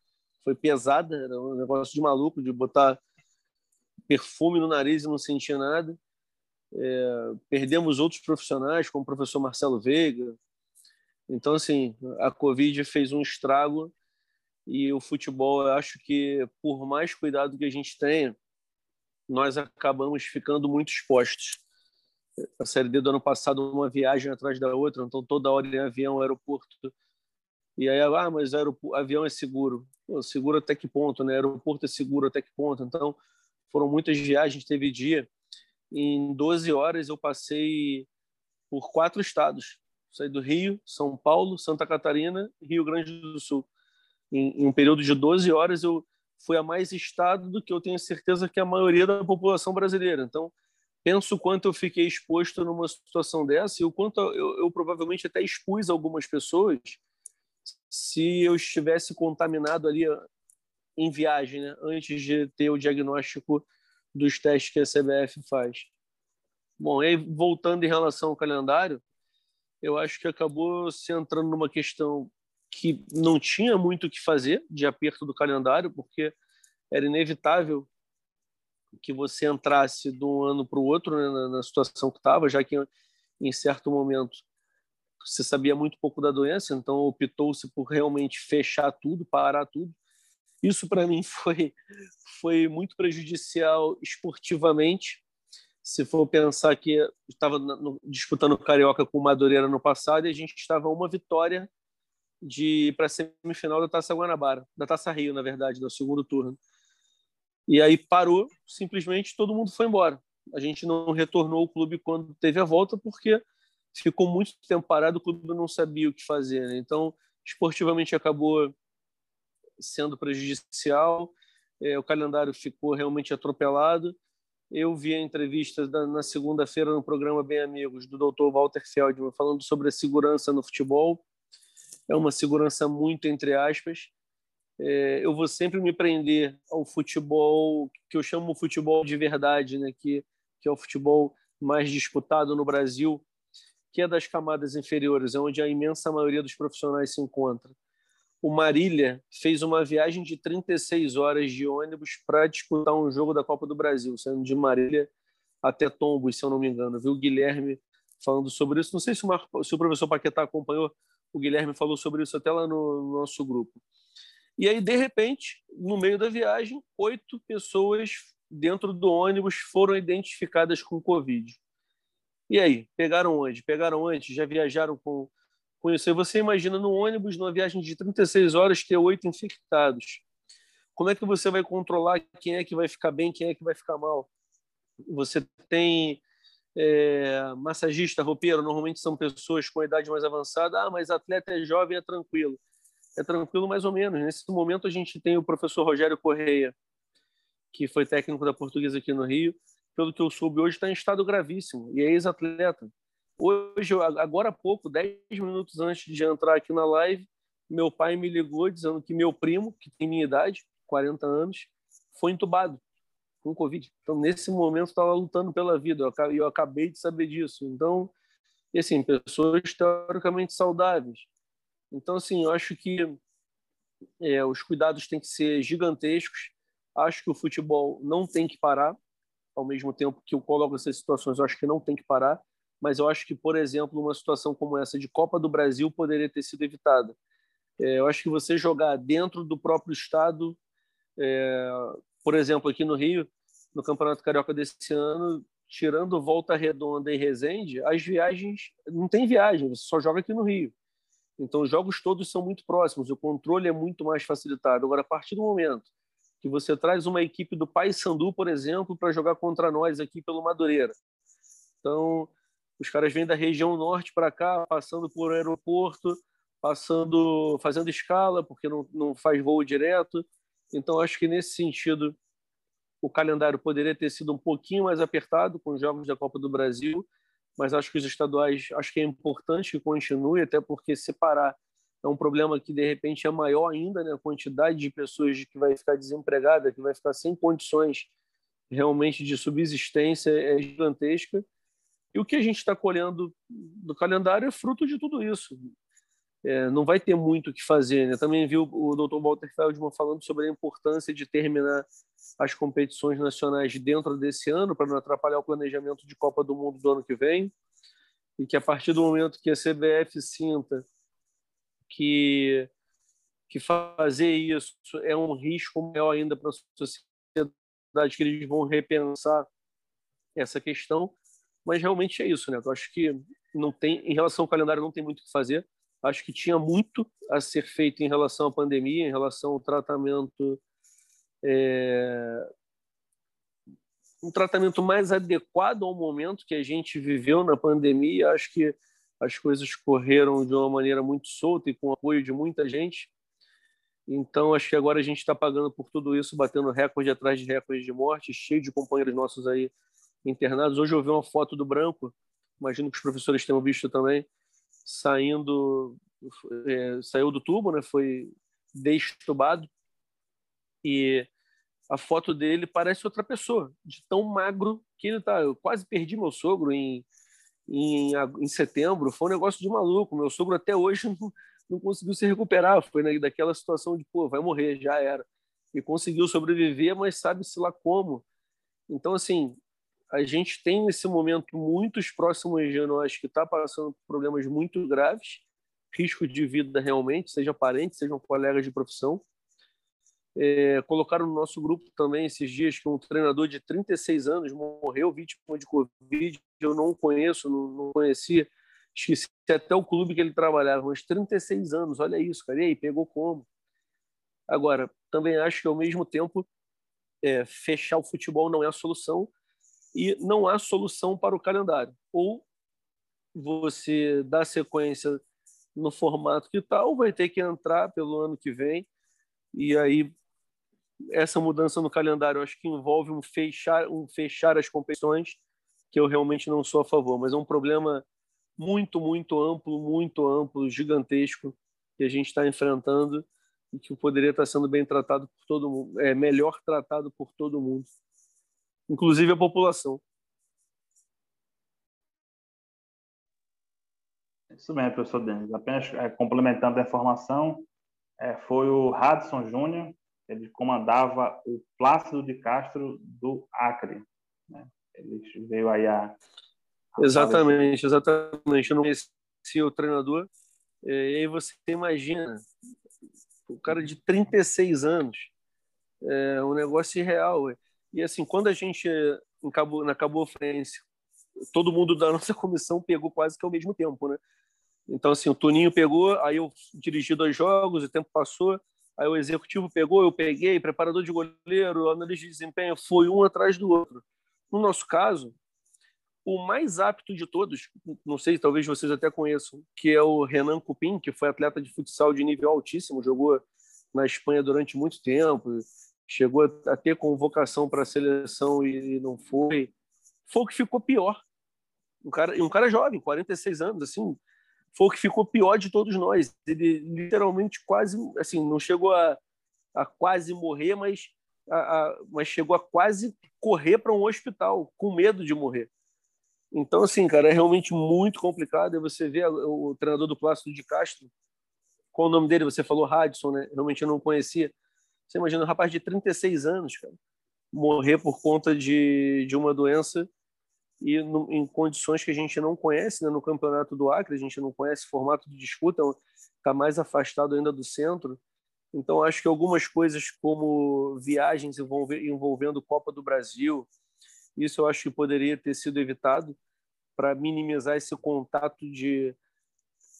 foi pesada. Era um negócio de maluco, de botar perfume no nariz e não sentir nada. É, perdemos outros profissionais, como o professor Marcelo Veiga. Então, assim, a Covid fez um estrago e o futebol, eu acho que, por mais cuidado que a gente tenha, nós acabamos ficando muito expostos. A Série D do ano passado, uma viagem atrás da outra, então toda hora em avião, aeroporto. E aí, ah, mas avião é seguro. Pô, seguro até que ponto, né? Aeroporto é seguro até que ponto. Então, foram muitas viagens. Teve dia, em 12 horas, eu passei por quatro estados. Saí do Rio, São Paulo, Santa Catarina e Rio Grande do Sul. Em, em um período de 12 horas, eu foi a mais estado do que eu tenho certeza que a maioria da população brasileira. Então, penso o quanto eu fiquei exposto numa situação dessa e o quanto eu, eu provavelmente até expus algumas pessoas se eu estivesse contaminado ali em viagem, né, antes de ter o diagnóstico dos testes que a CBF faz. Bom, aí voltando em relação ao calendário, eu acho que acabou se entrando numa questão que não tinha muito o que fazer de aperto do calendário, porque era inevitável que você entrasse de um ano para o outro né, na, na, situação que estava, já que em certo momento você sabia muito pouco da doença, então optou-se por realmente fechar tudo, parar tudo. Isso para mim foi foi muito prejudicial esportivamente. Se for pensar que estava disputando o carioca com o Madureira no passado e a gente estava uma vitória de para a semifinal da Taça Guanabara, da Taça Rio, na verdade, do segundo turno. E aí parou, simplesmente todo mundo foi embora. A gente não retornou ao clube quando teve a volta, porque ficou muito tempo parado, o clube não sabia o que fazer. Né? Então, esportivamente acabou sendo prejudicial, é, o calendário ficou realmente atropelado. Eu vi a entrevista da, na segunda-feira no programa Bem Amigos do Dr. Walter Feldman falando sobre a segurança no futebol é uma segurança muito entre aspas. É, eu vou sempre me prender ao futebol que eu chamo de futebol de verdade, né? que, que é o futebol mais disputado no Brasil, que é das camadas inferiores, é onde a imensa maioria dos profissionais se encontra. O Marília fez uma viagem de 36 horas de ônibus para disputar um jogo da Copa do Brasil, saindo de Marília até Tombos, se eu não me engano. Viu o Guilherme falando sobre isso. Não sei se o, Marco, se o professor Paquetá acompanhou o Guilherme falou sobre isso até lá no, no nosso grupo. E aí, de repente, no meio da viagem, oito pessoas dentro do ônibus foram identificadas com Covid. E aí, pegaram onde? Pegaram antes? Já viajaram com, com isso? E você imagina no ônibus, numa viagem de 36 horas, ter oito infectados. Como é que você vai controlar quem é que vai ficar bem, quem é que vai ficar mal? Você tem é, massagista, roupeiro, normalmente são pessoas com idade mais avançada. Ah, mas atleta é jovem, é tranquilo. É tranquilo mais ou menos. Nesse momento a gente tem o professor Rogério Correia, que foi técnico da Portuguesa aqui no Rio. Pelo que eu soube, hoje está em estado gravíssimo e é ex-atleta. Hoje, agora há pouco, 10 minutos antes de entrar aqui na live, meu pai me ligou dizendo que meu primo, que tem minha idade, 40 anos, foi entubado com Covid. Então, nesse momento, estava lutando pela vida. E eu acabei de saber disso. Então, assim, pessoas teoricamente saudáveis. Então, assim, eu acho que é, os cuidados têm que ser gigantescos. Acho que o futebol não tem que parar. Ao mesmo tempo que eu coloco essas situações, eu acho que não tem que parar. Mas eu acho que, por exemplo, uma situação como essa de Copa do Brasil poderia ter sido evitada. É, eu acho que você jogar dentro do próprio estado é, por exemplo, aqui no Rio, no Campeonato Carioca desse ano, tirando Volta Redonda e Resende, as viagens não tem viagem, você só joga aqui no Rio. Então os jogos todos são muito próximos, o controle é muito mais facilitado. Agora, a partir do momento que você traz uma equipe do Paysandu, por exemplo, para jogar contra nós aqui pelo Madureira. Então, os caras vêm da região norte para cá, passando por aeroporto, passando, fazendo escala, porque não, não faz voo direto Então, acho que nesse sentido, o calendário poderia ter sido um pouquinho mais apertado com os jogos da Copa do Brasil, mas acho que os estaduais, acho que é importante que continue, até porque separar é um problema que de repente é maior ainda, né? A quantidade de pessoas que vai ficar desempregada, que vai ficar sem condições realmente de subsistência é gigantesca. E o que a gente está colhendo do calendário é fruto de tudo isso. É, não vai ter muito o que fazer. Né? Também vi o, o Dr. Walter Feldman falando sobre a importância de terminar as competições nacionais dentro desse ano, para não atrapalhar o planejamento de Copa do Mundo do ano que vem. E que a partir do momento que a CBF sinta que, que fazer isso é um risco maior ainda para a sociedade, que eles vão repensar essa questão. Mas realmente é isso, né? Eu acho que não tem, em relação ao calendário, não tem muito o que fazer. Acho que tinha muito a ser feito em relação à pandemia, em relação ao tratamento. É, um tratamento mais adequado ao momento que a gente viveu na pandemia. Acho que as coisas correram de uma maneira muito solta e com apoio de muita gente. Então, acho que agora a gente está pagando por tudo isso, batendo recorde atrás de recorde de morte, cheio de companheiros nossos aí internados. Hoje eu vi uma foto do Branco, imagino que os professores tenham visto também, saindo, é, saiu do tubo, né? foi destubado, e a foto dele parece outra pessoa, de tão magro que ele está. Eu quase perdi meu sogro em em, em setembro, foi um negócio de maluco. Meu sogro até hoje não, não conseguiu se recuperar. Foi daquela situação de, pô, vai morrer, já era. E conseguiu sobreviver, mas sabe-se lá como. Então, assim, a gente tem nesse momento muitos próximos anos, acho que está passando por problemas muito graves, risco de vida realmente, seja parentes, sejam colegas de profissão. É, colocaram no nosso grupo também esses dias que um treinador de 36 anos morreu vítima de Covid. Eu não conheço, não, não conhecia. Esqueci até o clube que ele trabalhava, mas 36 anos, olha isso, cara. E aí, pegou como? Agora, também acho que ao mesmo tempo é, fechar o futebol não é a solução e não há solução para o calendário. Ou você dá sequência no formato que tal, vai ter que entrar pelo ano que vem. E aí essa mudança no calendário acho que envolve um fechar, um fechar as competições, que eu realmente não sou a favor, mas é um problema muito, muito amplo, muito amplo, gigantesco, que a gente está enfrentando e que poderia estar sendo bem tratado por todo mundo, é melhor tratado por todo mundo, inclusive a população. Isso mesmo, professor Denis. Apenas é, complementando a informação, é, foi o Radson Júnior, ele comandava o Plácido de Castro do Acre. Né? Ele veio aí a. a exatamente, exatamente. Eu não conhecia o treinador. E aí você imagina, o cara de 36 anos, é um negócio irreal. E assim, quando a gente na Cabo Frense, todo mundo da nossa comissão pegou quase que ao mesmo tempo, né? Então, assim, o Toninho pegou, aí eu dirigi dois jogos, o tempo passou, Aí o executivo pegou, eu peguei, preparador de goleiro, analista de desempenho, foi um atrás do outro. No nosso caso, o mais apto de todos, não sei, talvez vocês até conheçam, que é o Renan Cupim, que foi atleta de futsal de nível altíssimo, jogou na Espanha durante muito tempo, chegou a ter convocação para a seleção e não foi. Foi o que ficou pior. Um cara, um cara jovem, 46 anos, assim, foi o que ficou pior de todos nós. Ele literalmente quase, assim, não chegou a, a quase morrer, mas, a, a, mas chegou a quase correr para um hospital, com medo de morrer. Então, assim, cara, é realmente muito complicado. E você vê o treinador do Plácido de Castro, qual o nome dele? Você falou Radisson, né? Realmente eu não conhecia. Você imagina um rapaz de 36 anos, cara, morrer por conta de, de uma doença e no, em condições que a gente não conhece né? no campeonato do Acre, a gente não conhece formato de disputa, está mais afastado ainda do centro. Então, acho que algumas coisas como viagens envolvendo Copa do Brasil, isso eu acho que poderia ter sido evitado para minimizar esse contato de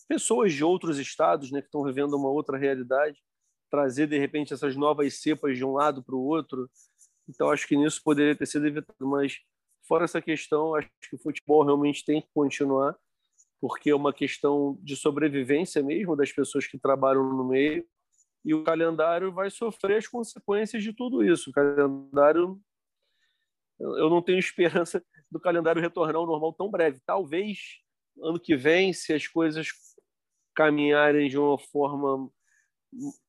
pessoas de outros estados né, que estão vivendo uma outra realidade, trazer, de repente, essas novas cepas de um lado para o outro. Então, acho que nisso poderia ter sido evitado, mas Fora essa questão, acho que o futebol realmente tem que continuar, porque é uma questão de sobrevivência mesmo das pessoas que trabalham no meio. e o calendário vai sofrer as consequências de tudo isso. O calendário, eu não tenho esperança do calendário retornar ao normal tão breve. Talvez ano que vem, se as coisas caminharem de uma forma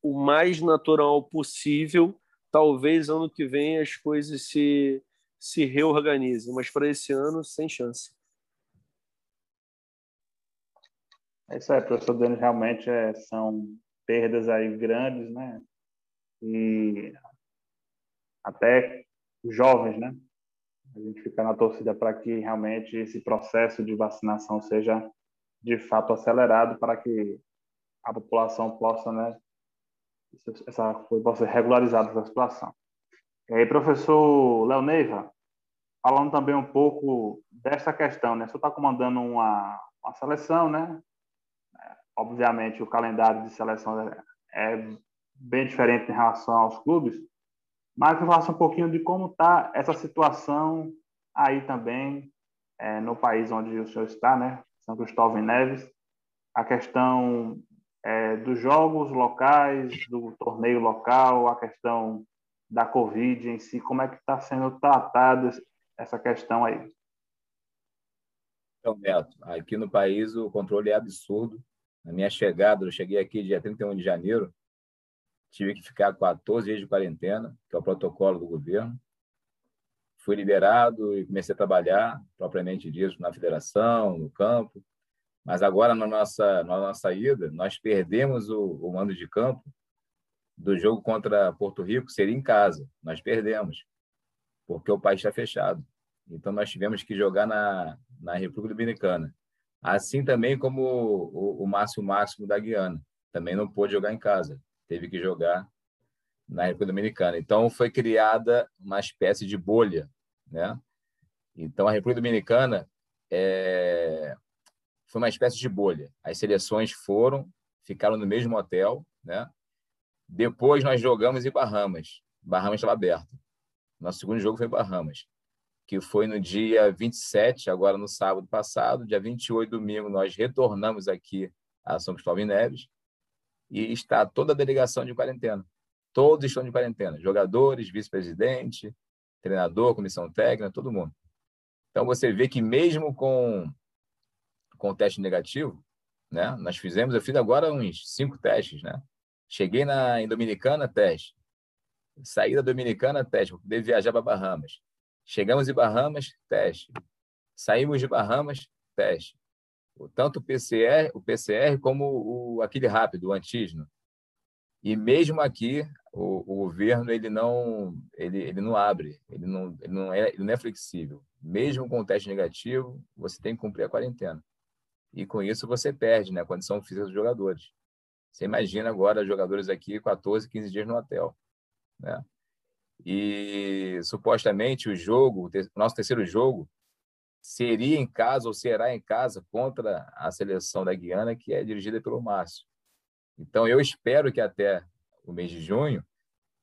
o mais natural possível, talvez ano que vem as coisas se, se reorganizem, mas para esse ano, sem chance. É isso aí, professor Denis, realmente é, são perdas aí grandes, né? E até jovens, né? A gente fica na torcida para que realmente esse processo de vacinação seja de fato acelerado para que a população possa, né, essa possa ser regularizada essa situação. E aí, professor Léo Neiva, falando também um pouco dessa questão, né? Você está comandando uma, uma seleção, né? Obviamente, o calendário de seleção é, é bem diferente em relação aos clubes, mas que falasse um pouquinho de como está essa situação aí também é, no país onde o senhor está, né? São Cristóvão e Neves, a questão é, dos jogos locais, do torneio local, a questão da Covid em si, como é que está sendo tratada essa questão aí? Então, Neto, aqui no país o controle é absurdo. Na minha chegada, eu cheguei aqui dia 31 de janeiro, tive que ficar 14 dias de quarentena, que é o protocolo do governo. Fui liberado e comecei a trabalhar, propriamente dito, na federação, no campo. Mas agora, na nossa, na nossa ida, nós perdemos o, o mando de campo do jogo contra Porto Rico, seria em casa. Nós perdemos, porque o país está fechado. Então, nós tivemos que jogar na, na República Dominicana. Assim também como o, o Márcio Máximo da Guiana. Também não pôde jogar em casa teve que jogar na República Dominicana. Então foi criada uma espécie de bolha, né? Então a República Dominicana é... foi uma espécie de bolha. As seleções foram, ficaram no mesmo hotel, né? Depois nós jogamos em Bahamas. Bahamas estava aberto. Nosso segundo jogo foi em Bahamas, que foi no dia 27, agora no sábado passado, dia 28, domingo, nós retornamos aqui a São Cristóvão e Neves e está toda a delegação de quarentena. Todos estão de quarentena, jogadores, vice-presidente, treinador, comissão técnica, todo mundo. Então você vê que mesmo com com teste negativo, né? Nós fizemos, eu fiz agora uns cinco testes, né? Cheguei na em Dominicana, teste. Saí da Dominicana, teste, para poder viajar para Bahamas. Chegamos em Bahamas, teste. Saímos de Bahamas, teste tanto o PCR, o PCR como o aquele rápido, o antígeno. E mesmo aqui o, o governo ele não ele, ele não abre, ele não ele não é ele não é flexível. Mesmo com o teste negativo, você tem que cumprir a quarentena. E com isso você perde, né, a condição física dos jogadores. Você imagina agora jogadores aqui 14, 15 dias no hotel, né? E supostamente o jogo, o nosso terceiro jogo, seria em casa ou será em casa contra a seleção da Guiana, que é dirigida pelo Márcio. Então, eu espero que até o mês de junho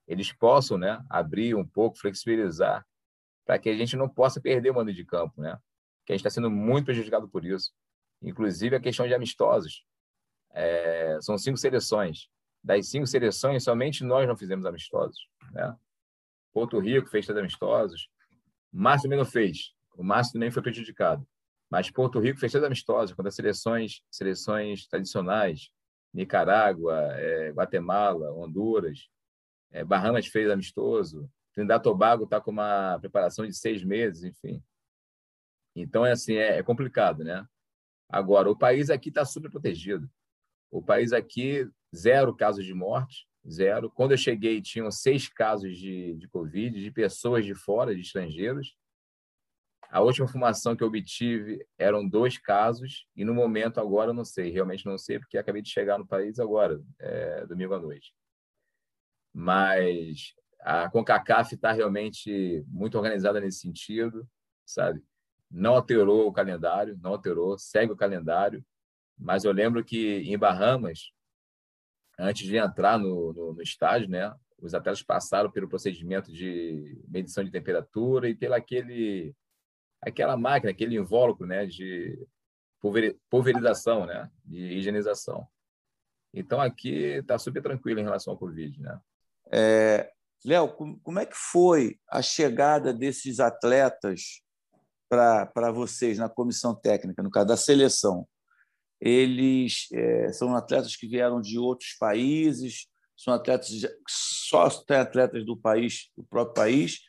eles possam né, abrir um pouco, flexibilizar, para que a gente não possa perder o mando de campo, né? que a gente está sendo muito prejudicado por isso. Inclusive a questão de amistosos. É, são cinco seleções. Das cinco seleções, somente nós não fizemos amistosos. Né? Porto Rico fez três amistosos. Márcio também não fez. O Márcio também foi prejudicado. Mas Porto Rico fez toda amistosa contra seleções, seleções tradicionais, Nicarágua, é, Guatemala, Honduras, é, Bahamas fez amistoso, Trinidad Tobago está com uma preparação de seis meses, enfim. Então é assim, é, é complicado, né? Agora, o país aqui está super protegido. O país aqui, zero casos de morte, zero. Quando eu cheguei, tinham seis casos de, de Covid, de pessoas de fora, de estrangeiros. A última informação que eu obtive eram dois casos, e no momento agora eu não sei, realmente não sei, porque acabei de chegar no país agora, é, domingo à noite. Mas a CONCACAF está realmente muito organizada nesse sentido, sabe? Não alterou o calendário, não alterou, segue o calendário, mas eu lembro que em Bahamas, antes de entrar no, no, no estádio, né, os atletas passaram pelo procedimento de medição de temperatura e pelo aquele aquela máquina, aquele invólucro né, de pulverização, né, de higienização. Então, aqui está super tranquilo em relação ao Covid. Né? É, Léo, como é que foi a chegada desses atletas para vocês na comissão técnica, no caso da seleção? Eles é, são atletas que vieram de outros países, são atletas só tem atletas do país, do próprio país.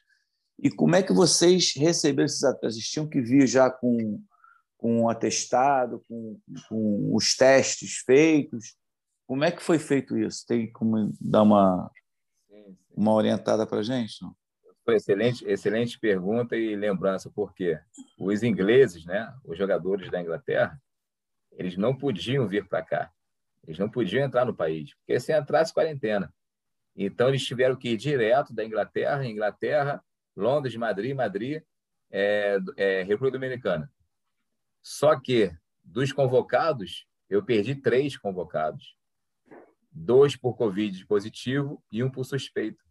E como é que vocês receberam esses atletas? Eles tinham que vir já com com um atestado, com, com os testes feitos? Como é que foi feito isso? Tem como dar uma uma orientada para a gente? Não? Excelente, excelente pergunta e lembrança, porque os ingleses, né, os jogadores da Inglaterra, eles não podiam vir para cá. Eles não podiam entrar no país, porque se entrasse quarentena. Então, eles tiveram que ir direto da Inglaterra, Inglaterra, Londres, Madrid, Madrid, é, é, República Dominicana. Só que, dos convocados, eu perdi três convocados. Dois por Covid positivo e um por suspeito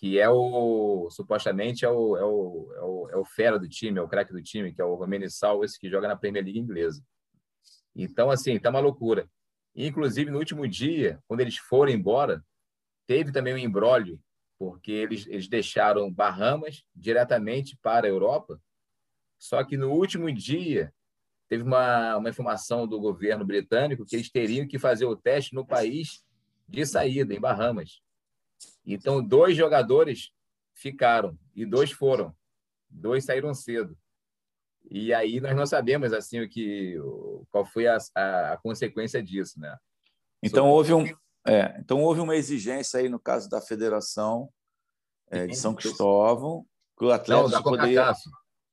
que é o supostamente é o, é o, é o, é o fera do time, é o craque do time, que é o Romeni Salves, que joga na Premier League inglesa. Então, assim, tá uma loucura. Inclusive, no último dia, quando eles foram embora, teve também um embrólio, porque eles, eles deixaram Bahamas diretamente para a Europa. Só que no último dia, teve uma, uma informação do governo britânico que eles teriam que fazer o teste no país de saída, em Bahamas. Então, dois jogadores ficaram e dois foram. Dois saíram cedo. E aí nós não sabemos assim o que qual foi a, a, a consequência disso, né? Então houve um é, então houve uma exigência aí no caso da federação é, de São Cristóvão que o atleta não, da CONCACAF,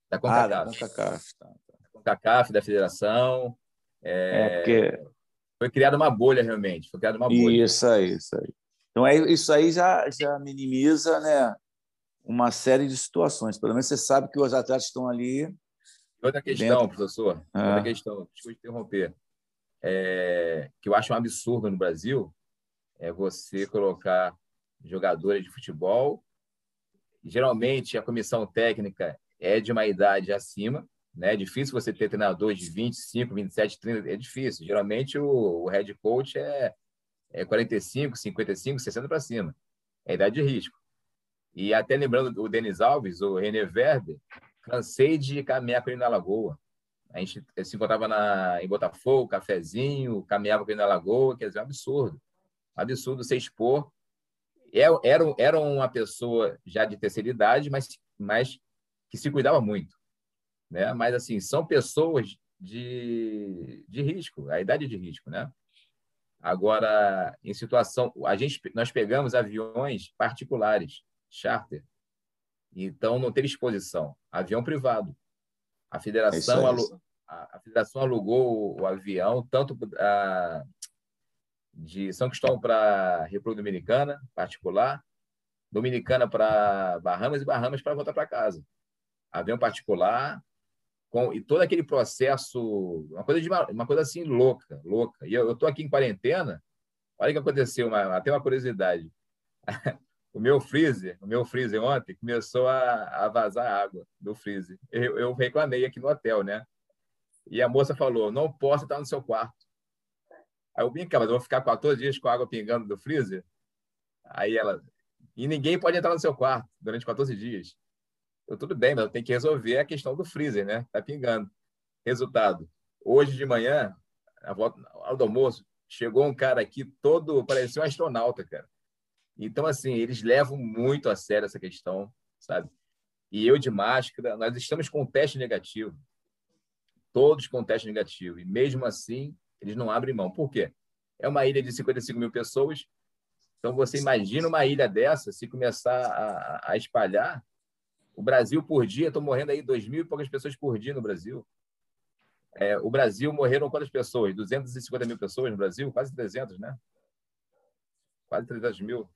da CONCACAF, ah, da CONCACAF, tá, tá. Da CONCACAF da federação é, é porque foi criada uma bolha realmente, foi criada uma bolha. Isso aí, isso aí. Então, é, isso aí já, já minimiza né, uma série de situações. Pelo menos você sabe que os atletas estão ali. Outra questão, dentro... professor, é. outra questão, desculpe interromper, é, que eu acho um absurdo no Brasil, é você colocar jogadores de futebol. Geralmente, a comissão técnica é de uma idade acima, né? É difícil você ter treinadores de 25, 27, 30, é difícil. Geralmente, o, o head coach é é 45, 55, 60 para cima. É idade de risco. E até lembrando o Denis Alves, o René Verde, cansei de caminhar com ele na Lagoa. A gente se encontrava na, em Botafogo, cafezinho, caminhava com ele na Lagoa, quer dizer, um absurdo. Absurdo se expor. É, era, era uma pessoa já de terceira idade, mas, mas que se cuidava muito. Né? Mas, assim, são pessoas de, de risco, a idade de risco, né? Agora, em situação, a gente, nós pegamos aviões particulares, charter. Então, não teve exposição. Avião privado. A federação, é alu, a, a, federação alugou o, o avião tanto a, de São Cristóvão para República Dominicana, particular, Dominicana para Bahamas e Bahamas para voltar para casa. Avião particular, com e todo aquele processo, uma coisa de uma, coisa assim louca, louca. E eu estou aqui em quarentena. Olha o que aconteceu, uma, até uma curiosidade. o meu freezer, o meu freezer ontem começou a, a vazar água do freezer. Eu, eu, reclamei aqui no hotel, né? E a moça falou: "Não posso estar no seu quarto". Aí eu brinquei, mas eu vou ficar 14 dias com a água pingando do freezer? Aí ela: "E ninguém pode entrar no seu quarto durante 14 dias". Eu, tudo bem, mas eu tenho que resolver a questão do freezer, né? Tá pingando. Resultado. Hoje de manhã, a volta, ao almoço, chegou um cara aqui todo, parecia um astronauta, cara. Então, assim, eles levam muito a sério essa questão, sabe? E eu de máscara, nós estamos com teste negativo. Todos com teste negativo. E mesmo assim, eles não abrem mão. Por quê? É uma ilha de 55 mil pessoas. Então, você imagina uma ilha dessa, se começar a, a espalhar, o Brasil, por dia, estão morrendo aí dois mil e poucas pessoas por dia no Brasil. É, o Brasil morreram quantas pessoas? 250 mil pessoas no Brasil? Quase 300, né? Quase 300 mil.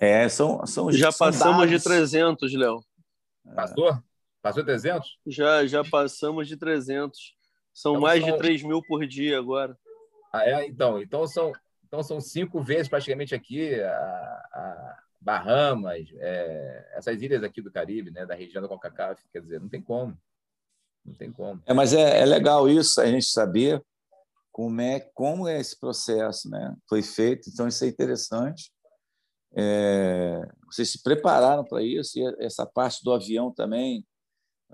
É, são, são Já são passamos dados. de 300, Léo. Passou? Passou 300? Já, já passamos de 300. São então, mais são... de 3 mil por dia agora. Ah, é? Então, então, são, então são cinco vezes praticamente aqui a, a Bahamas, é, essas ilhas aqui do Caribe, né, da região da CONCACAF, quer dizer, não tem como. Não tem como. É, mas é, é legal isso, a gente saber, como é como é esse processo, né? Foi feito, então isso é interessante. É, vocês se prepararam para isso e essa parte do avião também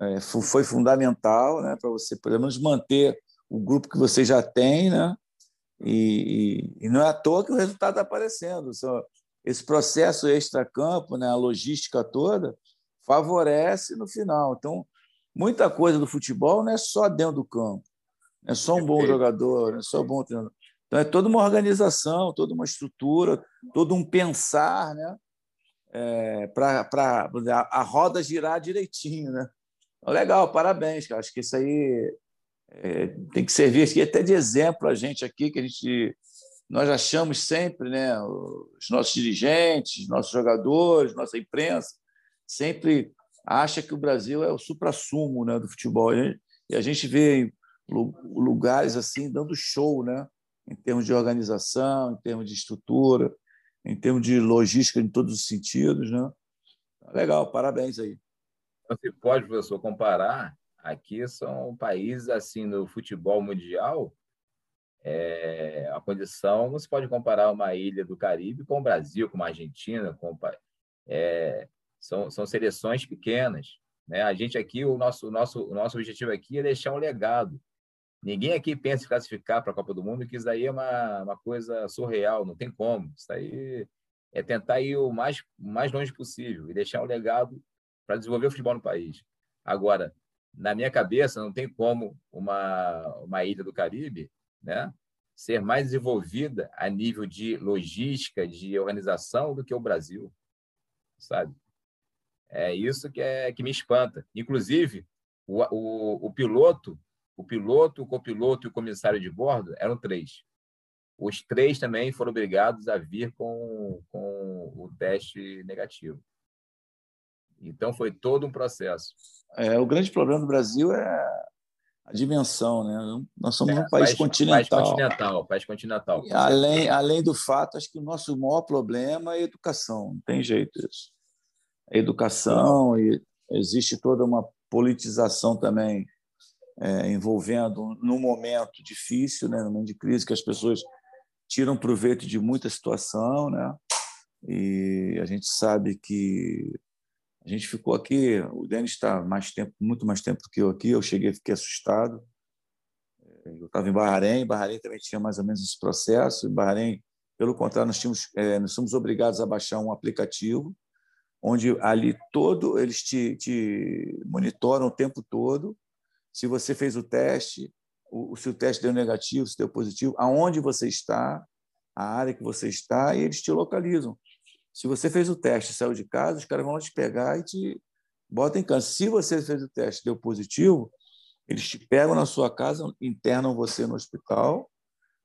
é, foi fundamental, né? Para você pelo menos manter o grupo que você já tem, né? E, e, e não é à toa que o resultado está aparecendo. Esse processo extra-campo, né? A logística toda favorece no final. Então, muita coisa do futebol não é só dentro do campo é só um bom jogador, é só um bom treinador. Então é toda uma organização, toda uma estrutura, todo um pensar, né? É, para a, a roda girar direitinho, né? Então, legal, parabéns, cara. Acho que isso aí é, tem que servir aqui até de exemplo a gente aqui, que a gente nós achamos sempre, né? Os nossos dirigentes, nossos jogadores, nossa imprensa, sempre acha que o Brasil é o supra-sumo né, do futebol. E a gente vê lugares assim dando show, né? Em termos de organização, em termos de estrutura, em termos de logística em todos os sentidos, né? Legal, parabéns aí. Não se pode, professor, comparar. Aqui são países assim no futebol mundial. É, a condição não se pode comparar uma ilha do Caribe com o Brasil, com a Argentina, com é, são, são seleções pequenas. Né? A gente aqui, o nosso, o nosso, o nosso objetivo aqui é deixar um legado. Ninguém aqui pensa em classificar para a Copa do Mundo, que isso aí é uma, uma coisa surreal, não tem como. Isso aí é tentar ir o mais, mais longe possível e deixar um legado para desenvolver o futebol no país. Agora, na minha cabeça, não tem como uma, uma ilha do Caribe né, ser mais desenvolvida a nível de logística, de organização do que o Brasil, sabe? É isso que, é, que me espanta. Inclusive, o, o, o piloto o piloto, o copiloto e o comissário de bordo eram três. Os três também foram obrigados a vir com, com o teste negativo. Então, foi todo um processo. É, o grande problema do Brasil é a dimensão, né? Nós somos é, um país, país, continental. País continental, país continental. além, além do fato, acho que o nosso maior problema é educação. Não tem jeito isso. A educação e existe toda uma politização também é, envolvendo num momento difícil, né, num momento de crise, que as pessoas tiram proveito de muita situação, né? E a gente sabe que a gente ficou aqui, o Denis está mais tempo, muito mais tempo do que eu aqui. Eu cheguei, fiquei assustado. Eu estava em Bahrein, Bahrein também tinha mais ou menos esse processo. Em Bahrein, pelo contrário, nós tínhamos, é, nós somos obrigados a baixar um aplicativo onde ali todo eles te, te monitoram o tempo todo se você fez o teste, o, se o teste deu negativo, se deu positivo, aonde você está, a área que você está, e eles te localizam. Se você fez o teste saiu de casa, os caras vão te pegar e te botam em casa. Se você fez o teste deu positivo, eles te pegam na sua casa, internam você no hospital,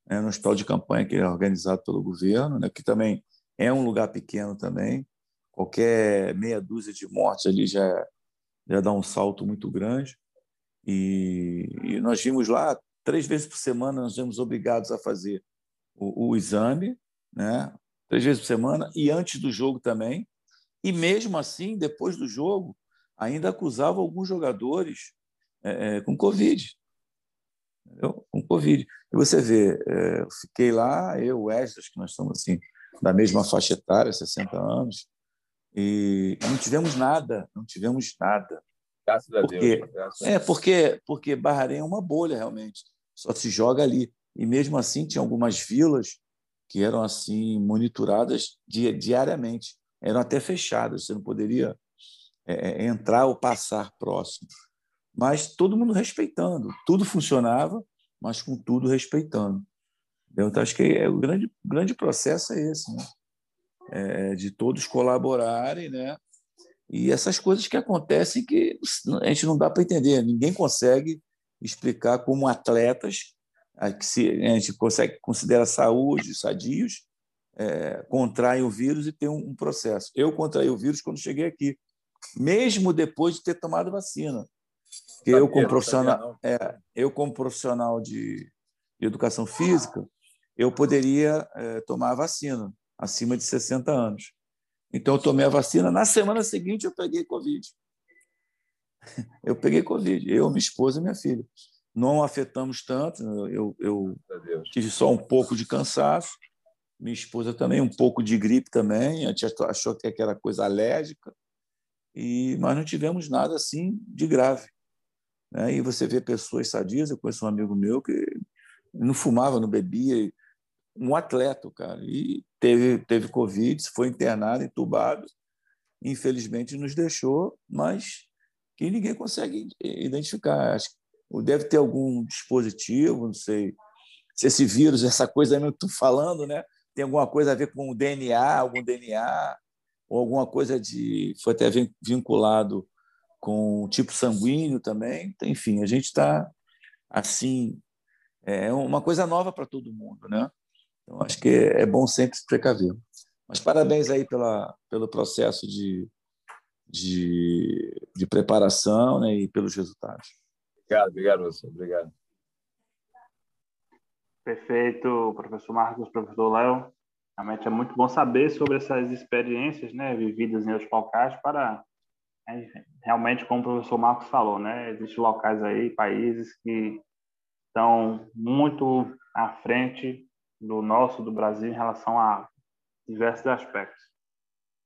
né, no hospital de campanha que é organizado pelo governo, né, que também é um lugar pequeno também. Qualquer meia dúzia de mortes ali já, já dá um salto muito grande. E, e nós vimos lá, três vezes por semana, nós éramos obrigados a fazer o, o exame, né? Três vezes por semana, e antes do jogo também. E mesmo assim, depois do jogo, ainda acusava alguns jogadores é, é, com Covid. Entendeu? Com Covid. E você vê, é, eu fiquei lá, eu, o Wesley, que nós estamos assim, da mesma faixa etária, 60 anos, e não tivemos nada, não tivemos nada. Graças a porque, Deus. Graças é, porque, porque Bahrein é uma bolha, realmente. Só se joga ali. E mesmo assim, tinha algumas vilas que eram assim monitoradas diariamente. Eram até fechadas, você não poderia é, é, entrar ou passar próximo. Mas todo mundo respeitando. Tudo funcionava, mas com tudo respeitando. Então, acho que é, o grande, grande processo é esse, né? É, de todos colaborarem, né? E essas coisas que acontecem que a gente não dá para entender, ninguém consegue explicar como atletas que se, a gente consegue considera saúde, sadios, é, contraem o vírus e tem um, um, processo. Eu contraí o vírus quando cheguei aqui, mesmo depois de ter tomado vacina. Porque eu, como profissional, é, eu, como profissional de, de educação física, eu poderia é, tomar a vacina acima de 60 anos. Então, eu tomei a vacina. Na semana seguinte, eu peguei Covid. Eu peguei Covid. Eu, minha esposa e minha filha. Não afetamos tanto. Eu, eu tive só um pouco de cansaço, minha esposa também um pouco de gripe também. A gente achou que era coisa alérgica, e mas não tivemos nada assim de grave. Né? E você vê pessoas sadias. Eu conheço um amigo meu que não fumava, não bebia, um atleta, cara, e teve teve covid, foi internado, entubado, infelizmente nos deixou, mas que ninguém consegue identificar. Acho que deve ter algum dispositivo, não sei se esse vírus, essa coisa aí que estou falando, né? Tem alguma coisa a ver com o DNA, algum DNA, ou alguma coisa de. Foi até vinculado com o tipo sanguíneo também. Enfim, a gente está assim. É uma coisa nova para todo mundo, né? Então, acho que é bom sempre se precaver. Mas parabéns aí pela, pelo processo de, de, de preparação né, e pelos resultados. Obrigado, obrigado, você. Obrigado. Perfeito, professor Marcos, professor Léo. Realmente é muito bom saber sobre essas experiências né, vividas em outros locais para, né, realmente, como o professor Marcos falou, né, existem locais aí, países que estão muito à frente do nosso, do Brasil, em relação a diversos aspectos.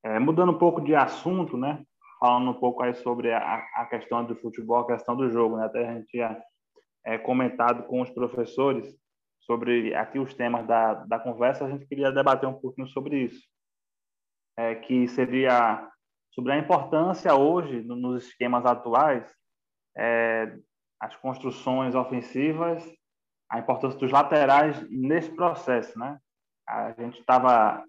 É, mudando um pouco de assunto, né, falando um pouco aí sobre a, a questão do futebol, a questão do jogo, né? Até a gente tinha é, comentado com os professores sobre aqui os temas da, da conversa, a gente queria debater um pouquinho sobre isso, é, que seria sobre a importância hoje, nos esquemas atuais, é, as construções ofensivas, a importância dos laterais nesse processo, né? A gente estava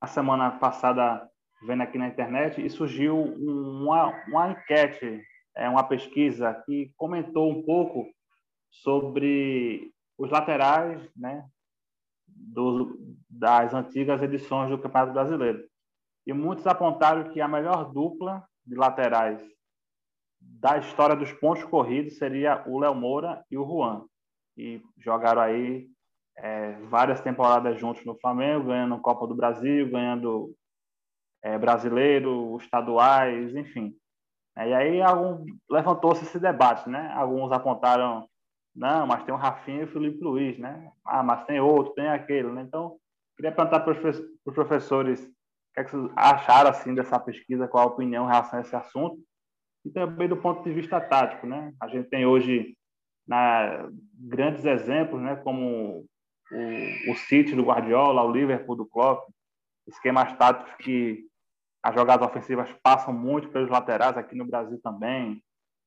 a semana passada vendo aqui na internet e surgiu uma, uma enquete, é, uma pesquisa que comentou um pouco sobre os laterais né, do, das antigas edições do Campeonato Brasileiro. E muitos apontaram que a melhor dupla de laterais da história dos pontos corridos seria o Léo Moura e o Juan, que jogaram aí é, várias temporadas juntos no Flamengo, ganhando Copa do Brasil, ganhando é, brasileiro, estaduais, enfim. E aí levantou-se esse debate, né? Alguns apontaram, não, mas tem o Rafinha e o Felipe Luiz, né? Ah, mas tem outro, tem aquele, né? Então, queria perguntar para os professores o que, é que vocês acharam assim dessa pesquisa, qual a opinião em relação a esse assunto, e também do ponto de vista tático, né? A gente tem hoje na, grandes exemplos, né? Como o, o City do Guardiola, o Liverpool do Klopp, esquemas táticos que as jogadas ofensivas passam muito pelos laterais aqui no Brasil também.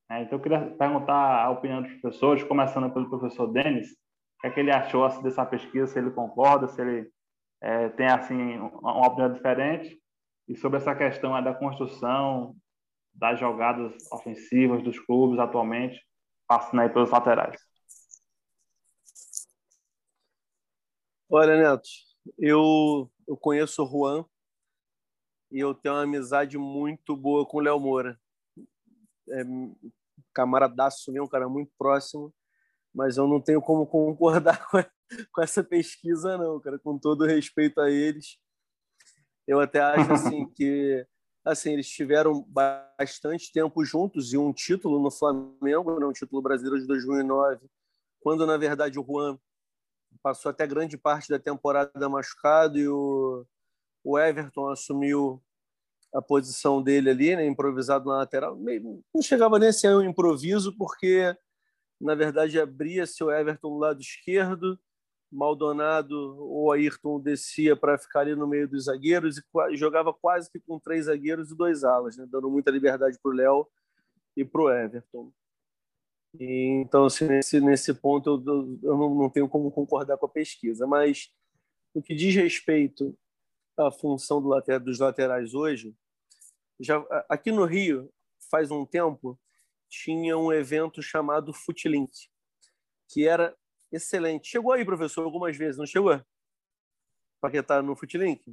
É, então, eu queria perguntar a opinião dos professores, começando pelo professor Denis, o que, é que ele achou assim, dessa pesquisa, se ele concorda, se ele é, tem assim uma opinião diferente, e sobre essa questão da construção das jogadas ofensivas dos clubes atualmente, passando aí pelos laterais. Olha, Neto, eu, eu conheço o Juan e eu tenho uma amizade muito boa com o Léo Moura. É, camaradaço meu, um cara muito próximo, mas eu não tenho como concordar com, com essa pesquisa, não, cara, com todo respeito a eles. Eu até acho assim que assim eles tiveram bastante tempo juntos e um título no Flamengo, né, um título brasileiro de 2009, quando na verdade o Juan passou até grande parte da temporada machucado e o o Everton assumiu a posição dele ali, né, improvisado na lateral. Não chegava nem a ser um improviso, porque, na verdade, abria-se o Everton do lado esquerdo, Maldonado ou Ayrton descia para ficar ali no meio dos zagueiros e jogava quase que com três zagueiros e dois alas, né, dando muita liberdade para o Léo e para o Everton. E, então, assim, nesse, nesse ponto, eu, eu não, não tenho como concordar com a pesquisa. Mas, no que diz respeito a função do lateral, dos laterais hoje, já aqui no Rio, faz um tempo, tinha um evento chamado Footlink, que era excelente. Chegou aí, professor, algumas vezes, não chegou? Para quem está no Footlink?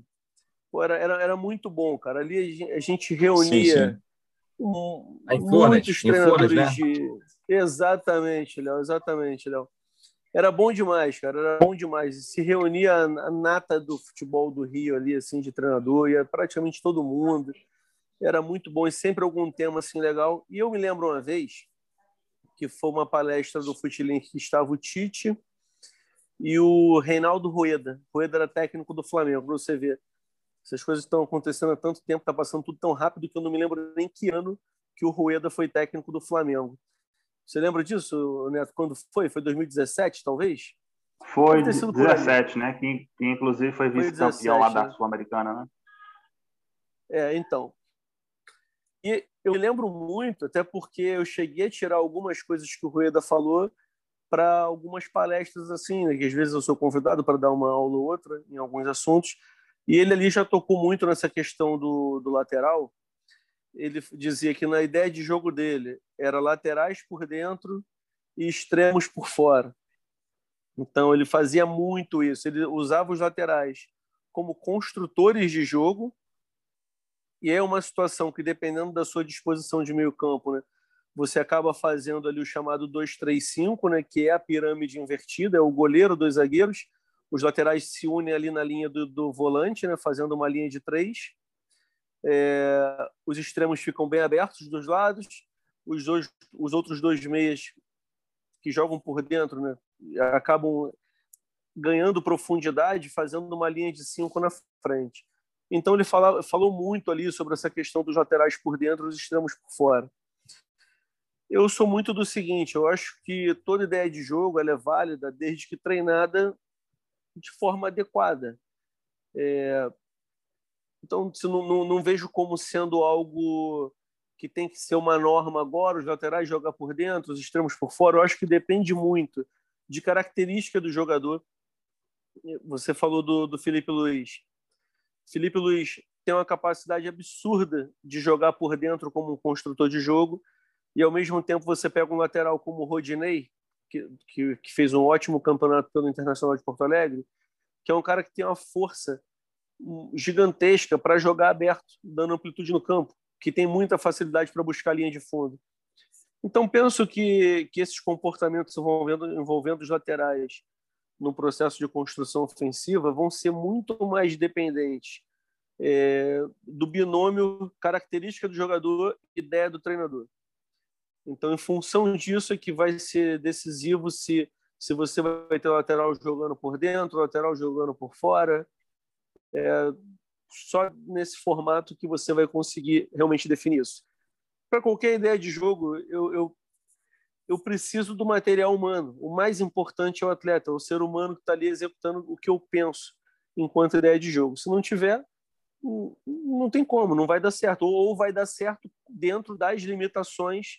Pô, era, era, era muito bom, cara. Ali a gente reunia sim, sim. Um, muitos treinadores né? de... Exatamente, Léo, exatamente, Léo era bom demais, cara, era bom demais. Se reunia a nata do futebol do Rio ali, assim, de treinador, ia praticamente todo mundo. Era muito bom e sempre algum tema assim legal. E eu me lembro uma vez que foi uma palestra do Futilink que estava o Tite e o Reinaldo Rueda. Rueda era técnico do Flamengo, para você ver. Essas coisas estão acontecendo há tanto tempo, está passando tudo tão rápido que eu não me lembro nem que ano que o Rueda foi técnico do Flamengo. Você lembra disso, Neto? Quando foi? Foi 2017, talvez? Foi 17, né? Que, que, inclusive foi vice-campeão lá da né? Sul-Americana, né? É, então. E eu lembro muito, até porque eu cheguei a tirar algumas coisas que o Rueda falou para algumas palestras assim, né, que às vezes eu sou convidado para dar uma aula ou outra em alguns assuntos, e ele ali já tocou muito nessa questão do, do lateral. Ele dizia que na ideia de jogo dele era laterais por dentro e extremos por fora. Então ele fazia muito isso. Ele usava os laterais como construtores de jogo. E é uma situação que, dependendo da sua disposição de meio campo, né, você acaba fazendo ali o chamado 2-3-5, né, que é a pirâmide invertida, é o goleiro, dois zagueiros. Os laterais se unem ali na linha do, do volante, né, fazendo uma linha de três. É, os extremos ficam bem abertos dos lados. Os, dois, os outros dois meias que jogam por dentro né, acabam ganhando profundidade, fazendo uma linha de cinco na frente. Então ele fala, falou muito ali sobre essa questão dos laterais por dentro, os extremos por fora. Eu sou muito do seguinte, eu acho que toda ideia de jogo é válida desde que treinada de forma adequada. É... Então, não, não, não vejo como sendo algo que tem que ser uma norma agora, os laterais jogar por dentro, os extremos por fora. Eu acho que depende muito de característica do jogador. Você falou do, do Felipe Luiz. Felipe Luiz tem uma capacidade absurda de jogar por dentro como um construtor de jogo, e ao mesmo tempo você pega um lateral como o Rodinei, que, que, que fez um ótimo campeonato pelo Internacional de Porto Alegre, que é um cara que tem uma força gigantesca para jogar aberto, dando amplitude no campo, que tem muita facilidade para buscar linha de fundo. Então, penso que, que esses comportamentos envolvendo, envolvendo os laterais no processo de construção ofensiva vão ser muito mais dependentes é, do binômio característica do jogador ideia do treinador. Então, em função disso é que vai ser decisivo se, se você vai ter lateral jogando por dentro, lateral jogando por fora. É, só nesse formato que você vai conseguir realmente definir isso para qualquer ideia de jogo, eu, eu, eu preciso do material humano. O mais importante é o atleta, é o ser humano que está ali executando o que eu penso enquanto ideia de jogo. Se não tiver, não, tem como, não vai dar certo. Ou vai dar certo dentro das limitações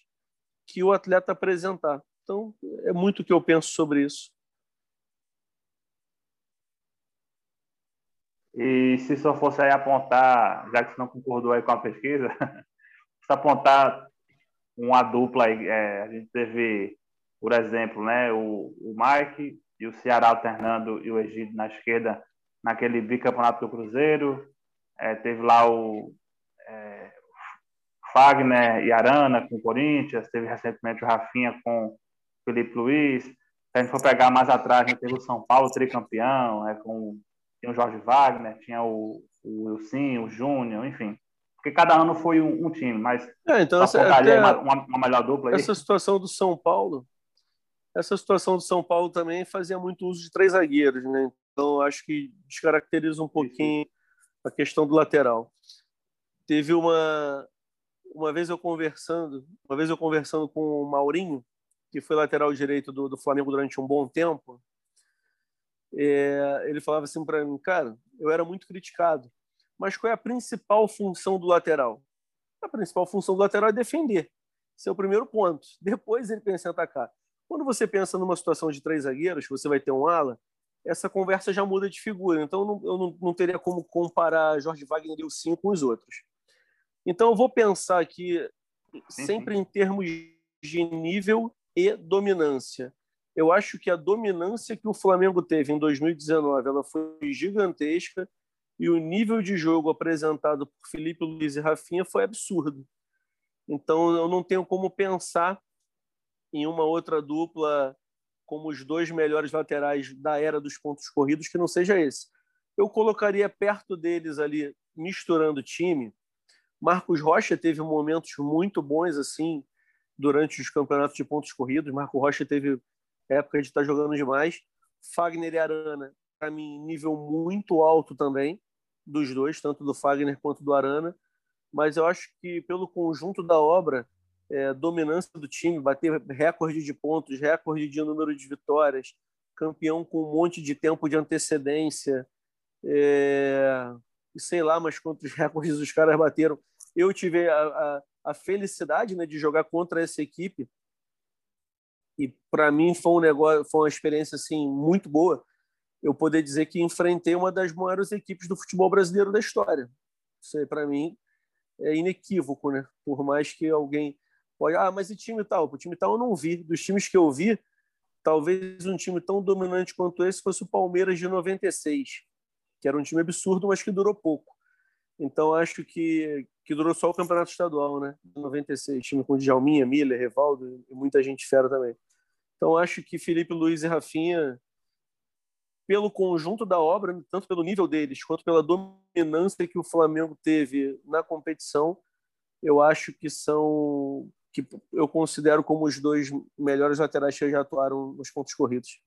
que o atleta apresentar. Então, é muito o que eu penso sobre isso. E se só fosse aí apontar, já que você não concordou aí com a pesquisa, se apontar uma dupla aí, é, a gente teve, por exemplo, né, o, o Mike e o Ceará alternando e o Egito na esquerda naquele bicampeonato do Cruzeiro. É, teve lá o é, Fagner e Arana com o Corinthians, teve recentemente o Rafinha com o Felipe Luiz. Se a gente for pegar mais atrás, a gente teve o São Paulo tricampeão, é, com, tinha o Jorge Wagner, tinha o, o Wilson, o Júnior, enfim porque cada ano foi um, um time, mas é, então essa, uma, uma, uma, melhor dupla. Aí. Essa situação do São Paulo, essa situação do São Paulo também fazia muito uso de três zagueiros, né? Então acho que descaracteriza um pouquinho a questão do lateral. Teve uma uma vez eu conversando, uma vez eu conversando com o Maurinho, que foi lateral direito do, do Flamengo durante um bom tempo, é, ele falava assim para mim, cara, eu era muito criticado mas qual é a principal função do lateral? A principal função do lateral é defender. Esse é o primeiro ponto. Depois ele pensa em atacar. Quando você pensa numa situação de três zagueiros, você vai ter um ala, essa conversa já muda de figura. Então, eu não, não teria como comparar Jorge Wagner e o Sim com os outros. Então, eu vou pensar aqui sempre em termos de nível e dominância. Eu acho que a dominância que o Flamengo teve em 2019 ela foi gigantesca e o nível de jogo apresentado por Felipe Luiz e Rafinha foi absurdo. Então eu não tenho como pensar em uma outra dupla como os dois melhores laterais da era dos pontos corridos que não seja esse. Eu colocaria perto deles ali misturando time. Marcos Rocha teve momentos muito bons assim durante os campeonatos de pontos corridos. Marco Rocha teve época de estar jogando demais. Fagner e Arana, para mim, nível muito alto também, dos dois, tanto do Fagner quanto do Arana. Mas eu acho que, pelo conjunto da obra, é, dominância do time, bater recorde de pontos, recorde de número de vitórias, campeão com um monte de tempo de antecedência, é, sei lá, mas quantos recordes os caras bateram. Eu tive a, a, a felicidade né, de jogar contra essa equipe e para mim foi um negócio, foi uma experiência assim muito boa. Eu poder dizer que enfrentei uma das maiores equipes do futebol brasileiro da história. Isso para mim é inequívoco, né? Por mais que alguém pode, ah, mas e time tal? O time tal eu não vi. Dos times que eu vi, talvez um time tão dominante quanto esse fosse o Palmeiras de 96, que era um time absurdo, mas que durou pouco. Então acho que que durou só o campeonato estadual, né? 96, time com Djalminha, Miller, Revaldo e muita gente fera também. Então acho que Felipe Luiz e Rafinha pelo conjunto da obra, tanto pelo nível deles quanto pela dominância que o Flamengo teve na competição, eu acho que são que eu considero como os dois melhores laterais que já atuaram nos pontos corridos.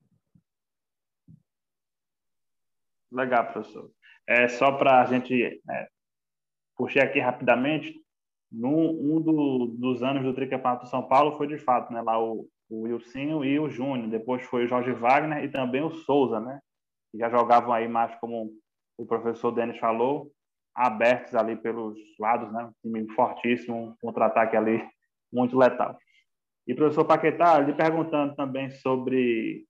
Legal, professor. É só para a gente é, puxei aqui rapidamente. Num, um do, dos anos do tricampeonato São Paulo foi de fato, né? Lá o, o Wilsinho e o Júnior. Depois foi o Jorge Wagner e também o Souza, né? Que já jogavam aí mais como o professor Denis falou, abertos ali pelos lados, né? Um time fortíssimo, um contra-ataque ali muito letal. E professor Paquetá lhe perguntando também sobre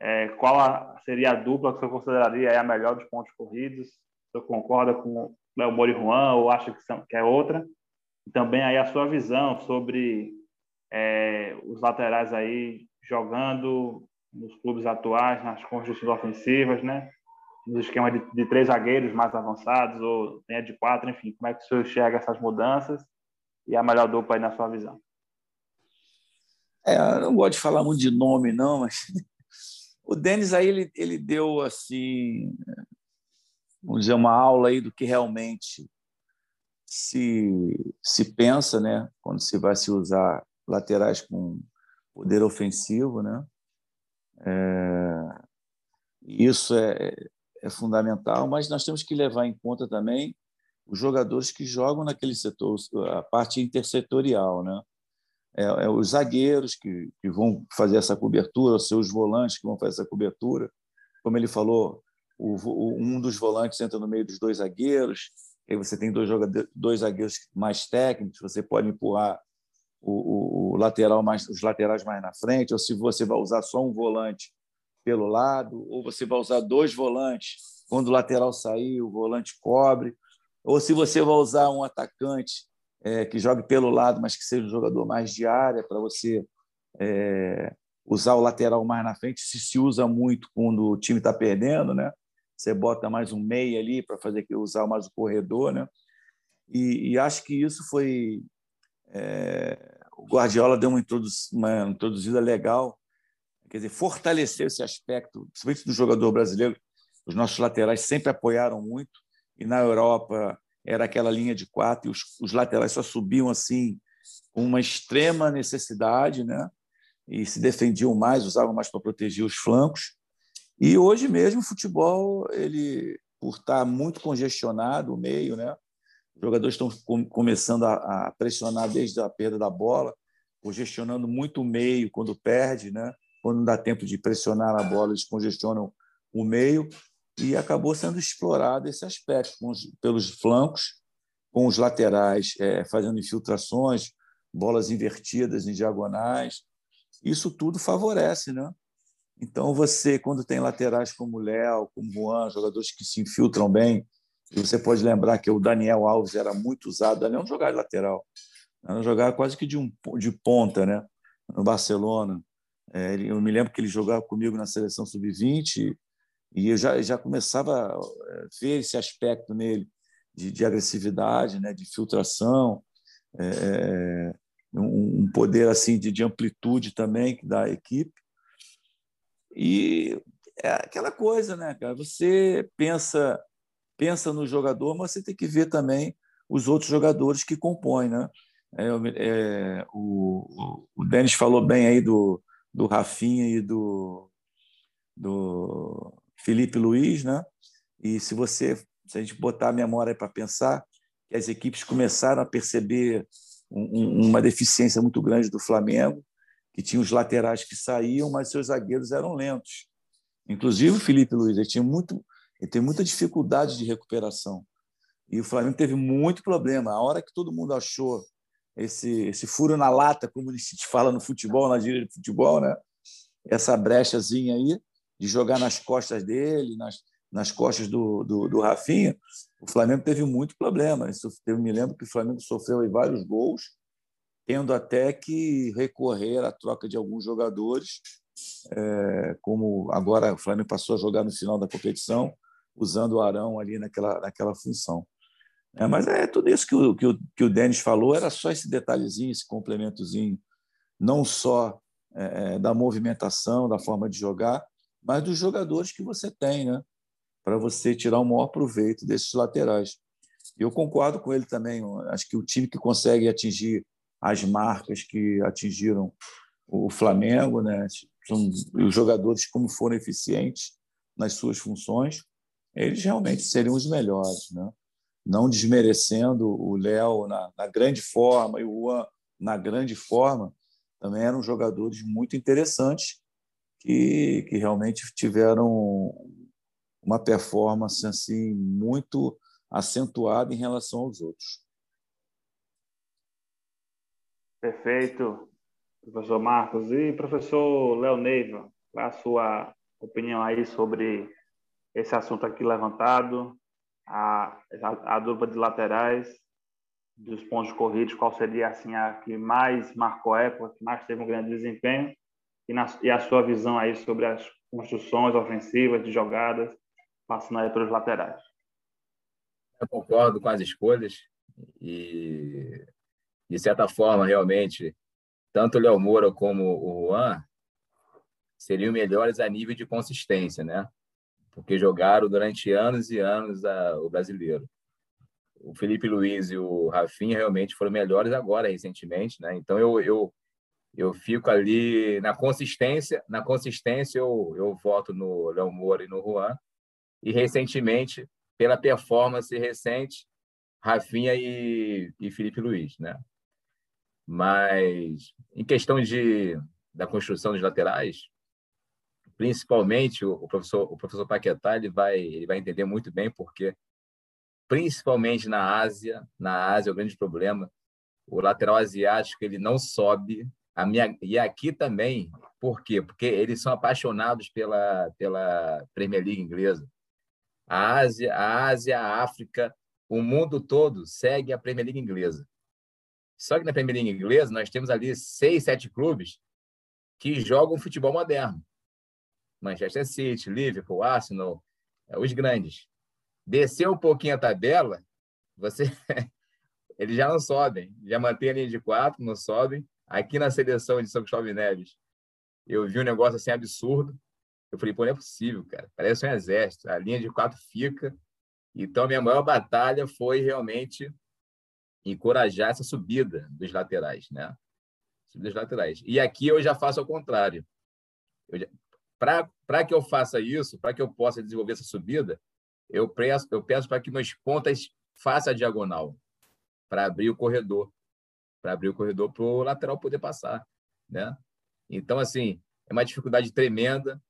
é, qual a, seria a dupla que você consideraria a melhor dos pontos corridos. Você concorda com Léo Mori Juan ou acha que, são, que é outra? Também aí a sua visão sobre é, os laterais aí jogando nos clubes atuais, nas construções ofensivas, né? Nos esquemas de, de, três zagueiros mais avançados ou de quatro, enfim, como é que o senhor enxerga essas mudanças e a melhor dupla aí na sua visão? É, eu não gosto de falar muito de nome, não, mas o Denis aí ele, ele deu assim, vamos dizer, uma aula aí do que realmente se, se pensa, né, quando se vai se usar laterais com poder ofensivo, né? É, isso é, é fundamental, mas nós temos que levar em conta também os jogadores que jogam naquele setor, a parte intersetorial, né? é, é os zagueiros que, que vão fazer essa cobertura, os seus volantes que vão fazer essa cobertura. Como ele falou, o, o, um dos volantes entra no meio dos dois zagueiros, aí você tem dois, jogadores, dois zagueiros mais técnicos, você pode empurrar o, o, lateral mais, os laterais mais na frente, ou se você vai usar só um volante pelo lado, ou você vai usar dois volantes, quando o lateral sair, o volante cobre, ou se você vai usar um atacante é, que jogue pelo lado, mas que seja um jogador mais de área, para você é, usar o lateral mais na frente, se se usa muito quando o time está perdendo, né? Você bota mais um meia ali para fazer que usar mais o corredor, né? E, e acho que isso foi é, o Guardiola deu uma, uma introduzida legal, quer dizer, fortaleceu esse aspecto, principalmente do jogador brasileiro. Os nossos laterais sempre apoiaram muito e na Europa era aquela linha de quatro e os, os laterais só subiam assim com uma extrema necessidade, né? E se defendiam mais, usavam mais para proteger os flancos. E hoje mesmo o futebol, ele por estar muito congestionado o meio, né? Os jogadores estão começando a, a pressionar desde a perda da bola, congestionando muito o meio quando perde, né? Quando não dá tempo de pressionar a bola, eles congestionam o meio e acabou sendo explorado esse aspecto os, pelos flancos, com os laterais é, fazendo infiltrações, bolas invertidas em diagonais. Isso tudo favorece, né? Então você, quando tem laterais como Léo, como Juan, jogadores que se infiltram bem, você pode lembrar que o Daniel Alves era muito usado, Daniel não jogava de lateral, jogava quase que de, um, de ponta, né? No Barcelona. É, eu me lembro que ele jogava comigo na seleção sub-20 e eu já, já começava a é, ver esse aspecto nele de, de agressividade, né, de filtração, é, é, um, um, poder assim de, de amplitude também da equipe. E é aquela coisa, né, cara? Você pensa pensa no jogador, mas você tem que ver também os outros jogadores que compõem, né? É, é, o, o Denis falou bem aí do, do Rafinha e do, do Felipe Luiz, né? E se você, se a gente botar a memória para pensar, que as equipes começaram a perceber um, uma deficiência muito grande do Flamengo, que tinha os laterais que saíam, mas seus zagueiros eram lentos. Inclusive o Felipe Luiz, ele tinha muito, ele tem muita dificuldade de recuperação. E o Flamengo teve muito problema. A hora que todo mundo achou esse, esse furo na lata, como gente fala no futebol, na gíria de futebol, né? essa brechazinha aí, de jogar nas costas dele, nas, nas costas do, do, do Rafinha, o Flamengo teve muito problema. Eu me lembro que o Flamengo sofreu vários gols, tendo até que recorrer à troca de alguns jogadores, é, como agora o Flamengo passou a jogar no final da competição, usando o Arão ali naquela, naquela função. É, mas é tudo isso que o, que, o, que o Denis falou, era só esse detalhezinho, esse complementozinho, não só é, é, da movimentação, da forma de jogar, mas dos jogadores que você tem, né? para você tirar o maior proveito desses laterais. Eu concordo com ele também. Acho que o time que consegue atingir as marcas que atingiram o Flamengo, né? Os jogadores como foram eficientes nas suas funções, eles realmente seriam os melhores, né? não desmerecendo o Léo na, na, grande forma e o Juan na grande forma, também eram jogadores muito interessantes que, que realmente tiveram uma performance assim muito acentuada em relação aos outros. Perfeito, professor Marcos. E professor Léo Neiva, qual a sua opinião aí sobre esse assunto aqui levantado? a, a, a dupla de laterais dos pontos corridos, qual seria assim a que mais marcou a época, que mais teve um grande desempenho e, na, e a sua visão aí sobre as construções ofensivas de jogadas passando aí pelos laterais. Eu concordo com as escolhas e de certa forma realmente tanto o Léo Moura como o Juan seriam melhores a nível de consistência, né? porque jogaram durante anos e anos a, o brasileiro. O Felipe Luiz e o Rafinha realmente foram melhores agora, recentemente, né? Então eu, eu, eu fico ali na consistência, na consistência eu, eu voto no Léo Moura e no Juan, e recentemente, pela performance recente, Rafinha e, e Felipe Luiz, né? Mas em questão de da construção dos laterais, principalmente o professor o professor Paquetá ele vai ele vai entender muito bem porque principalmente na Ásia na Ásia é o grande problema o lateral asiático ele não sobe. A minha e aqui também por quê? Porque eles são apaixonados pela pela Premier League inglesa. A Ásia a Ásia a África o mundo todo segue a Premier League inglesa só que na Premier League inglesa nós temos ali seis sete clubes que jogam futebol moderno Manchester City, Liverpool, Arsenal, é, os grandes. Descer um pouquinho a tabela, você eles já não sobem, já mantém a linha de quatro, não sobem. Aqui na seleção de São Cristóvão Neves, eu vi um negócio assim absurdo. Eu falei, pô, não é possível, cara. Parece um exército. A linha de quatro fica. Então, minha maior batalha foi realmente encorajar essa subida dos laterais, né? Subida dos laterais. E aqui eu já faço ao contrário. Para que eu faça isso, para que eu possa desenvolver essa subida, eu peço, eu peço para que meus pontas façam a diagonal, para abrir o corredor, para abrir o corredor para o lateral poder passar. Né? Então, assim, é uma dificuldade tremenda.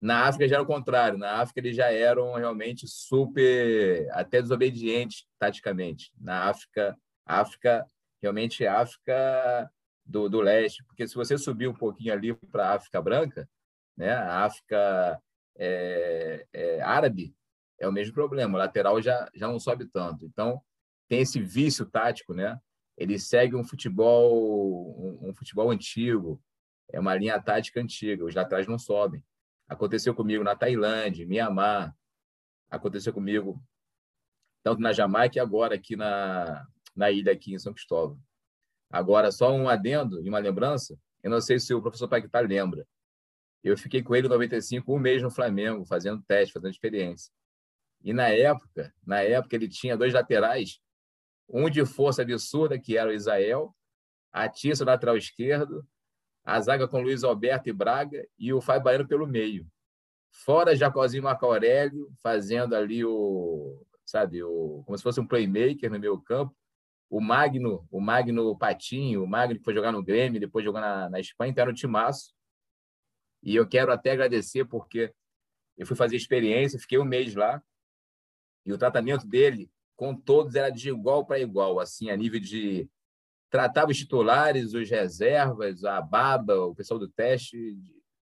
Na África já era o contrário. Na África eles já eram realmente super, até desobedientes taticamente. Na África, África realmente África do, do leste, porque se você subir um pouquinho ali para a África branca, né? A África é, é, árabe é o mesmo problema, o lateral já, já não sobe tanto. Então, tem esse vício tático, né? Ele segue um futebol, um, um futebol antigo, é uma linha tática antiga, os laterais não sobem. Aconteceu comigo na Tailândia, Mianmar, aconteceu comigo tanto na Jamaica e agora aqui na, na ilha aqui em São Cristóvão. Agora, só um adendo e uma lembrança, eu não sei se o professor Paquetá lembra, eu fiquei com ele em 95, um mês no Flamengo, fazendo teste, fazendo experiência. E na época, na época ele tinha dois laterais, um de força absurda, que era o Isael, Atiço, lateral esquerdo, a zaga com Luiz Alberto e Braga e o Fábio Baiano pelo meio. Fora Jacozinho Marco Aurélio, fazendo ali o, sabe, o, como se fosse um playmaker no meu campo. O Magno, o Magno Patinho, o Magno que foi jogar no Grêmio, depois jogou na, na Espanha, então era um timaço. E eu quero até agradecer porque eu fui fazer experiência, fiquei um mês lá, e o tratamento dele com todos era de igual para igual, assim, a nível de tratava os titulares, os reservas, a baba, o pessoal do teste,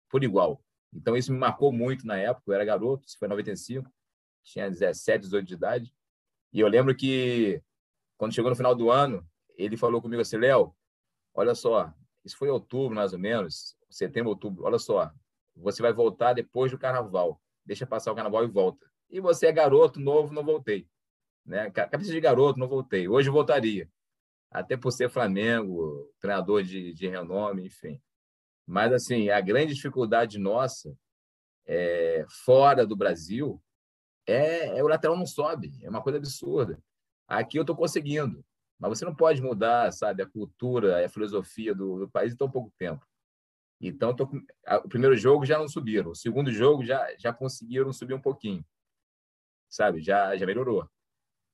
por igual. Então, isso me marcou muito na época. Eu era garoto, isso foi em 95, tinha 17, 18 de idade. E eu lembro que, quando chegou no final do ano, ele falou comigo assim: Léo, olha só, isso foi em outubro, mais ou menos, setembro, outubro. Olha só, você vai voltar depois do carnaval. Deixa passar o carnaval e volta. E você é garoto, novo, não voltei. Né? Cabeça de garoto, não voltei. Hoje eu voltaria. Até por ser Flamengo, treinador de, de renome, enfim. Mas, assim, a grande dificuldade nossa, é, fora do Brasil, é, é, o lateral não sobe. É uma coisa absurda. Aqui eu estou conseguindo. Mas você não pode mudar, sabe, a cultura, a filosofia do, do país em tão pouco tempo. Então, tô, o primeiro jogo já não subiram. O segundo jogo já, já conseguiram subir um pouquinho. Sabe? Já, já melhorou.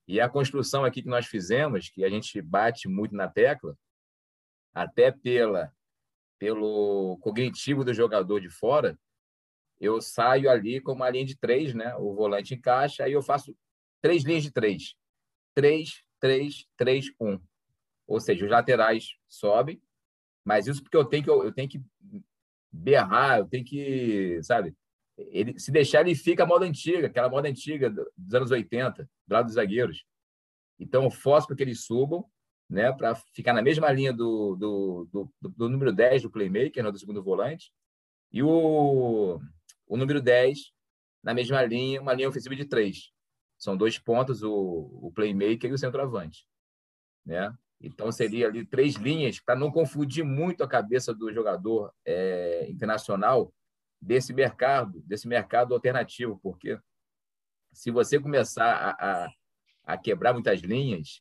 E a construção aqui que nós fizemos, que a gente bate muito na tecla, até pela pelo cognitivo do jogador de fora, eu saio ali com uma linha de três, né? O volante encaixa, aí eu faço três linhas de três. Três, três, três, um. Ou seja, os laterais sobem, mas isso porque eu tenho que, eu tenho que berrar, eu tenho que, sabe? Ele, se deixar, ele fica a moda antiga, aquela moda antiga dos anos 80, do lado dos zagueiros. Então, eu forço para que eles subam, né, para ficar na mesma linha do, do, do, do, número 10 do playmaker, né, do segundo volante, e o, o número 10 na mesma linha, uma linha ofensiva de três. São dois pontos, o, o playmaker e o centroavante. Né? Então, seria ali três linhas para não confundir muito a cabeça do jogador é, internacional desse mercado, desse mercado alternativo, porque se você começar a, a, a quebrar muitas linhas,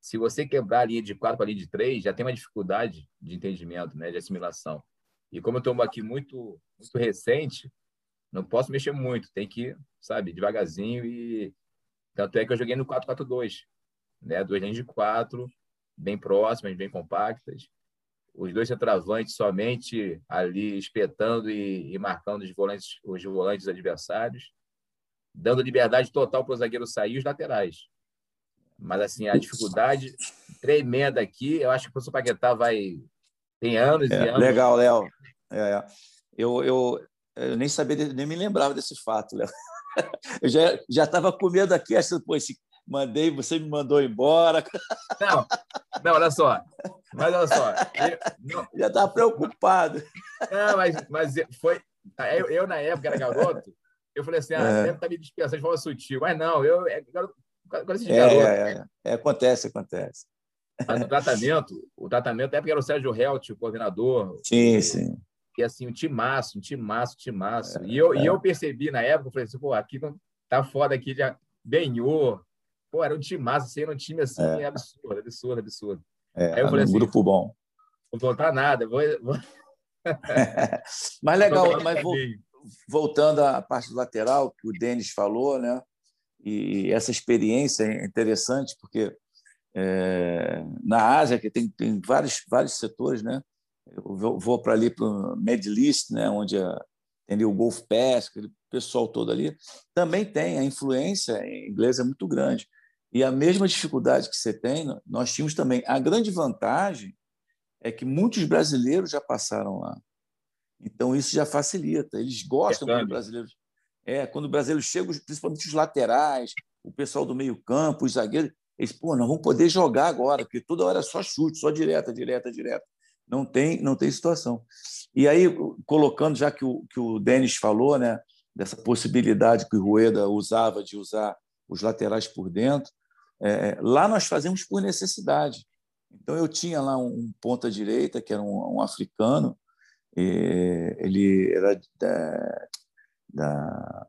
se você quebrar a linha de quatro para a linha de três, já tem uma dificuldade de entendimento, né, de assimilação. E como eu estou aqui muito, muito recente, não posso mexer muito, tem que, sabe, devagarzinho e tanto é que eu joguei no 4-4-2, né, duas linhas de quatro, bem próximas, bem compactas. Os dois centroavantes somente ali espetando e, e marcando os volantes, os volantes adversários, dando liberdade total para o zagueiro sair e os laterais. Mas, assim, a dificuldade tremenda aqui, eu acho que o professor Paquetá vai. Tem anos é, e anos. Legal, Léo. É, é, eu, eu, eu nem sabia, nem me lembrava desse fato, Léo. Eu já estava com medo aqui, achando, pô, esse, mandei, você me mandou embora. Não, não, olha só. Mas olha só. Eu, já estava preocupado. Não, mas, mas foi. Eu, eu, na época, era garoto, eu falei assim: ah, é. deve estar tá me dispensando de forma sutil. Mas não, eu, é, garoto, é, é, é, é, acontece, acontece. Mas o tratamento, o tratamento, é porque era o Sérgio Helt, o coordenador. Sim, sim. E assim, um timaço, um timaço, um timaço. É, e, eu, e eu percebi na época, eu falei assim, pô, aqui não, tá foda aqui, já ganhou. Pô, era um timaço, assim, era um time assim, é. absurdo, absurdo, absurdo. É, Aí eu falei um assim, grupo bom. Não vou contar nada, vou... vou... mas legal, mas vou, voltando à parte do lateral, que o Denis falou, né? E essa experiência é interessante porque é, na Ásia, que tem, tem vários, vários setores, né? Eu vou, para ali para o Medlist, né? onde a, tem ali o Golf Pass, aquele pessoal todo ali, também tem, a influência inglesa é muito grande. E a mesma dificuldade que você tem, nós tínhamos também. A grande vantagem é que muitos brasileiros já passaram lá. Então, isso já facilita. Eles gostam é, quando brasileiros é, quando o brasileiro chega, principalmente os laterais, o pessoal do meio-campo, os zagueiros, eles, pô, nós vamos poder jogar agora, porque toda hora é só chute, só direta, direta, direta. Não tem, não tem situação. E aí, colocando, já que o, que o Denis falou, né, dessa possibilidade que o Rueda usava de usar os laterais por dentro, é, lá nós fazemos por necessidade. Então, eu tinha lá um ponta-direita, que era um, um africano, ele era da, da,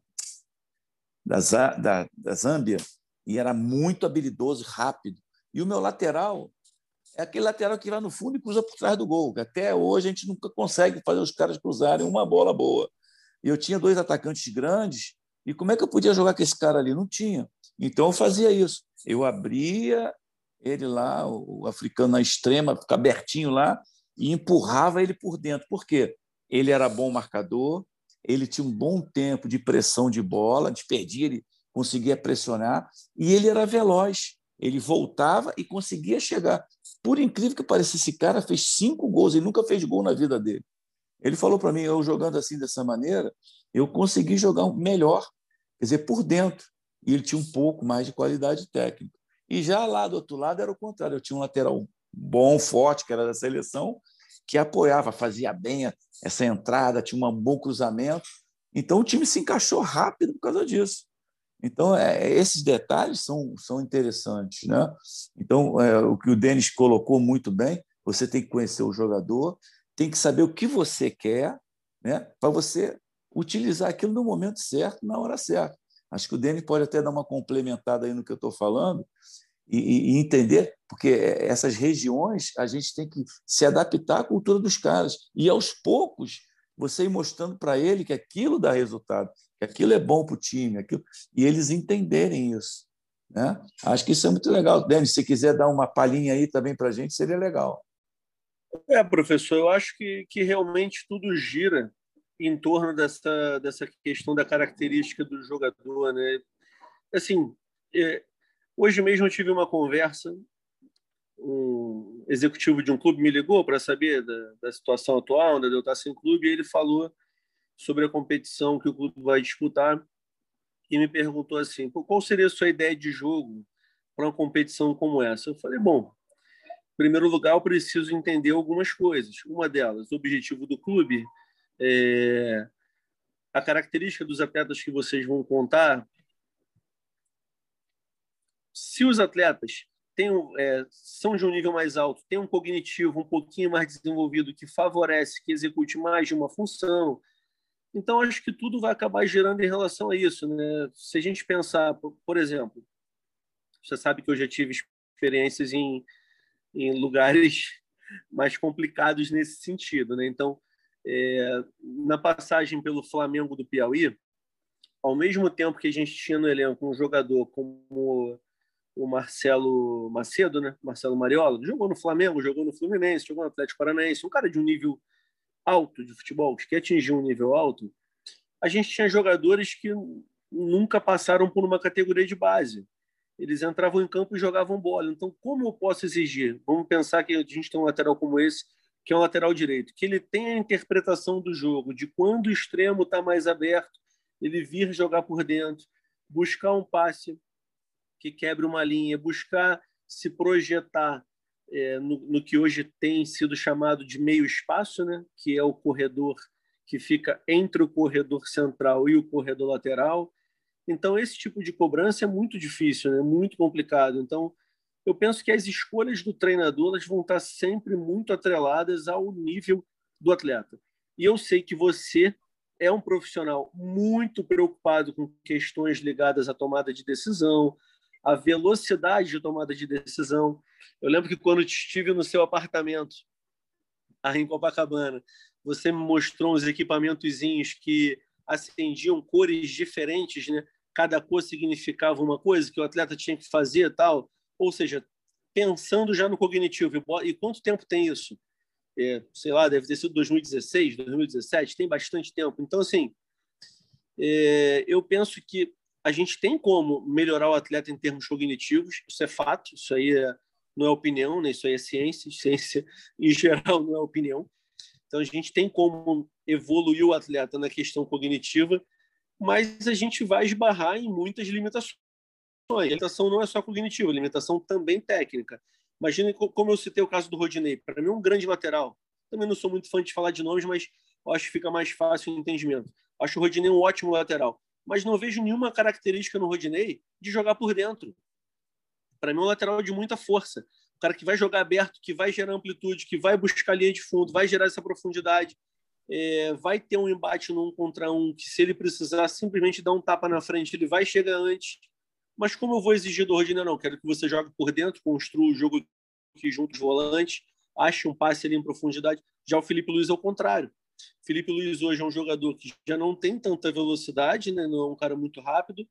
da, da Zâmbia e era muito habilidoso, rápido. E o meu lateral é aquele lateral que vai no fundo e cruza por trás do gol. Até hoje a gente nunca consegue fazer os caras cruzarem uma bola boa. Eu tinha dois atacantes grandes, e como é que eu podia jogar com esse cara ali? Não tinha. Então eu fazia isso. Eu abria ele lá, o africano na extrema, fica abertinho lá, e empurrava ele por dentro. Por quê? Ele era bom marcador, ele tinha um bom tempo de pressão de bola, de perdia, ele conseguia pressionar, e ele era veloz. Ele voltava e conseguia chegar. Por incrível que pareça, esse cara fez cinco gols, ele nunca fez gol na vida dele. Ele falou para mim, eu jogando assim dessa maneira, eu consegui jogar melhor, quer dizer, por dentro. E ele tinha um pouco mais de qualidade técnica. E já lá do outro lado era o contrário, eu tinha um lateral bom, forte, que era da seleção, que apoiava, fazia bem essa entrada, tinha um bom cruzamento. Então o time se encaixou rápido por causa disso. Então, é, esses detalhes são, são interessantes. Né? Então, é, o que o Denis colocou muito bem, você tem que conhecer o jogador, tem que saber o que você quer, né? para você utilizar aquilo no momento certo, na hora certa. Acho que o Denis pode até dar uma complementada aí no que eu estou falando e, e, entender, porque essas regiões a gente tem que se adaptar à cultura dos caras. E aos poucos você ir mostrando para ele que aquilo dá resultado, que aquilo é bom para o time, aquilo, e eles entenderem isso. Né? Acho que isso é muito legal. Denis, se quiser dar uma palhinha aí também para a gente, seria legal. É, professor, eu acho que, que realmente tudo gira em torno dessa, dessa questão da característica do jogador. Né? Assim, é, hoje mesmo eu tive uma conversa, um executivo de um clube me ligou para saber da, da, situação atual, onde eu estar sem clube, e ele falou sobre a competição que o clube vai disputar e me perguntou assim: qual seria a sua ideia de jogo para uma competição como essa? Eu falei: bom, em primeiro lugar, eu preciso entender algumas coisas. Uma delas, o objetivo do clube, é a característica dos atletas que vocês vão contar. Se os atletas têm, é, são de um nível mais alto, têm um cognitivo um pouquinho mais desenvolvido que favorece que execute mais de uma função, então, acho que tudo vai acabar gerando em relação a isso. Né? Se a gente pensar, por exemplo, você sabe que eu já tive experiências em, em lugares mais complicados nesse sentido. Né? Então, é, na passagem pelo Flamengo do Piauí, ao mesmo tempo que a gente tinha no elenco um jogador como o Marcelo Macedo, né? Marcelo Mariola, jogou no Flamengo, jogou no Fluminense, jogou no Atlético Paranaense, um cara de um nível alto de futebol, que quer atingir um nível alto, a gente tinha jogadores que nunca passaram por uma categoria de base. Eles entravam em campo e jogavam bola. Então, como eu posso exigir? Vamos pensar que a gente tem um lateral como esse, que é um lateral direito, que ele tem a interpretação do jogo, de quando o extremo está mais aberto, ele vir jogar por dentro, buscar um passe que quebre uma linha, buscar se projetar é, no, no, que hoje tem sido chamado de meio espaço, né? que é o corredor que fica entre o corredor central e o corredor lateral. Então, esse tipo de cobrança é muito difícil, né? muito complicado. Então, eu penso que as escolhas do treinador elas vão estar sempre muito atreladas ao nível do atleta. E eu sei que você é um profissional muito preocupado com questões ligadas à tomada de decisão, a velocidade de tomada de decisão. Eu lembro que quando estive no seu apartamento, em Copacabana, você me mostrou uns equipamentozinhos que acendiam cores diferentes, né? Cada cor significava uma coisa que o atleta tinha que fazer, tal. Ou seja, pensando já no cognitivo. E quanto tempo tem isso? É, sei lá, deve ter sido 2016, 2017, tem bastante tempo. Então, assim, é, eu penso que a gente tem como melhorar o atleta em termos cognitivos, isso é fato, isso aí é, não é opinião, né? isso aí é ciência, ciência em geral não é opinião. Então a gente tem como evoluir o atleta na questão cognitiva, mas a gente vai esbarrar em muitas limitações. A limitação não é só cognitiva, a limitação também técnica. Imagine como eu citei o caso do Rodinei, para mim é um grande lateral. Também não sou muito fã de falar de nomes, mas acho que fica mais fácil o entendimento. Acho o Rodinei um ótimo lateral mas não vejo nenhuma característica no Rodinei de jogar por dentro. Para mim, é um lateral de muita força. O cara que vai jogar aberto, que vai gerar amplitude, que vai buscar linha de fundo, vai gerar essa profundidade, é, vai ter um embate num contra um, que se ele precisar simplesmente dar um tapa na frente, ele vai chegar antes. Mas como eu vou exigir do Rodinei, não, quero que você jogue por dentro, construa o jogo aqui junto de volante, acha um passe ali em profundidade. Já o Felipe Luiz é o contrário. Felipe Luiz hoje é um jogador que já não tem tanta velocidade, né? não é um cara muito rápido,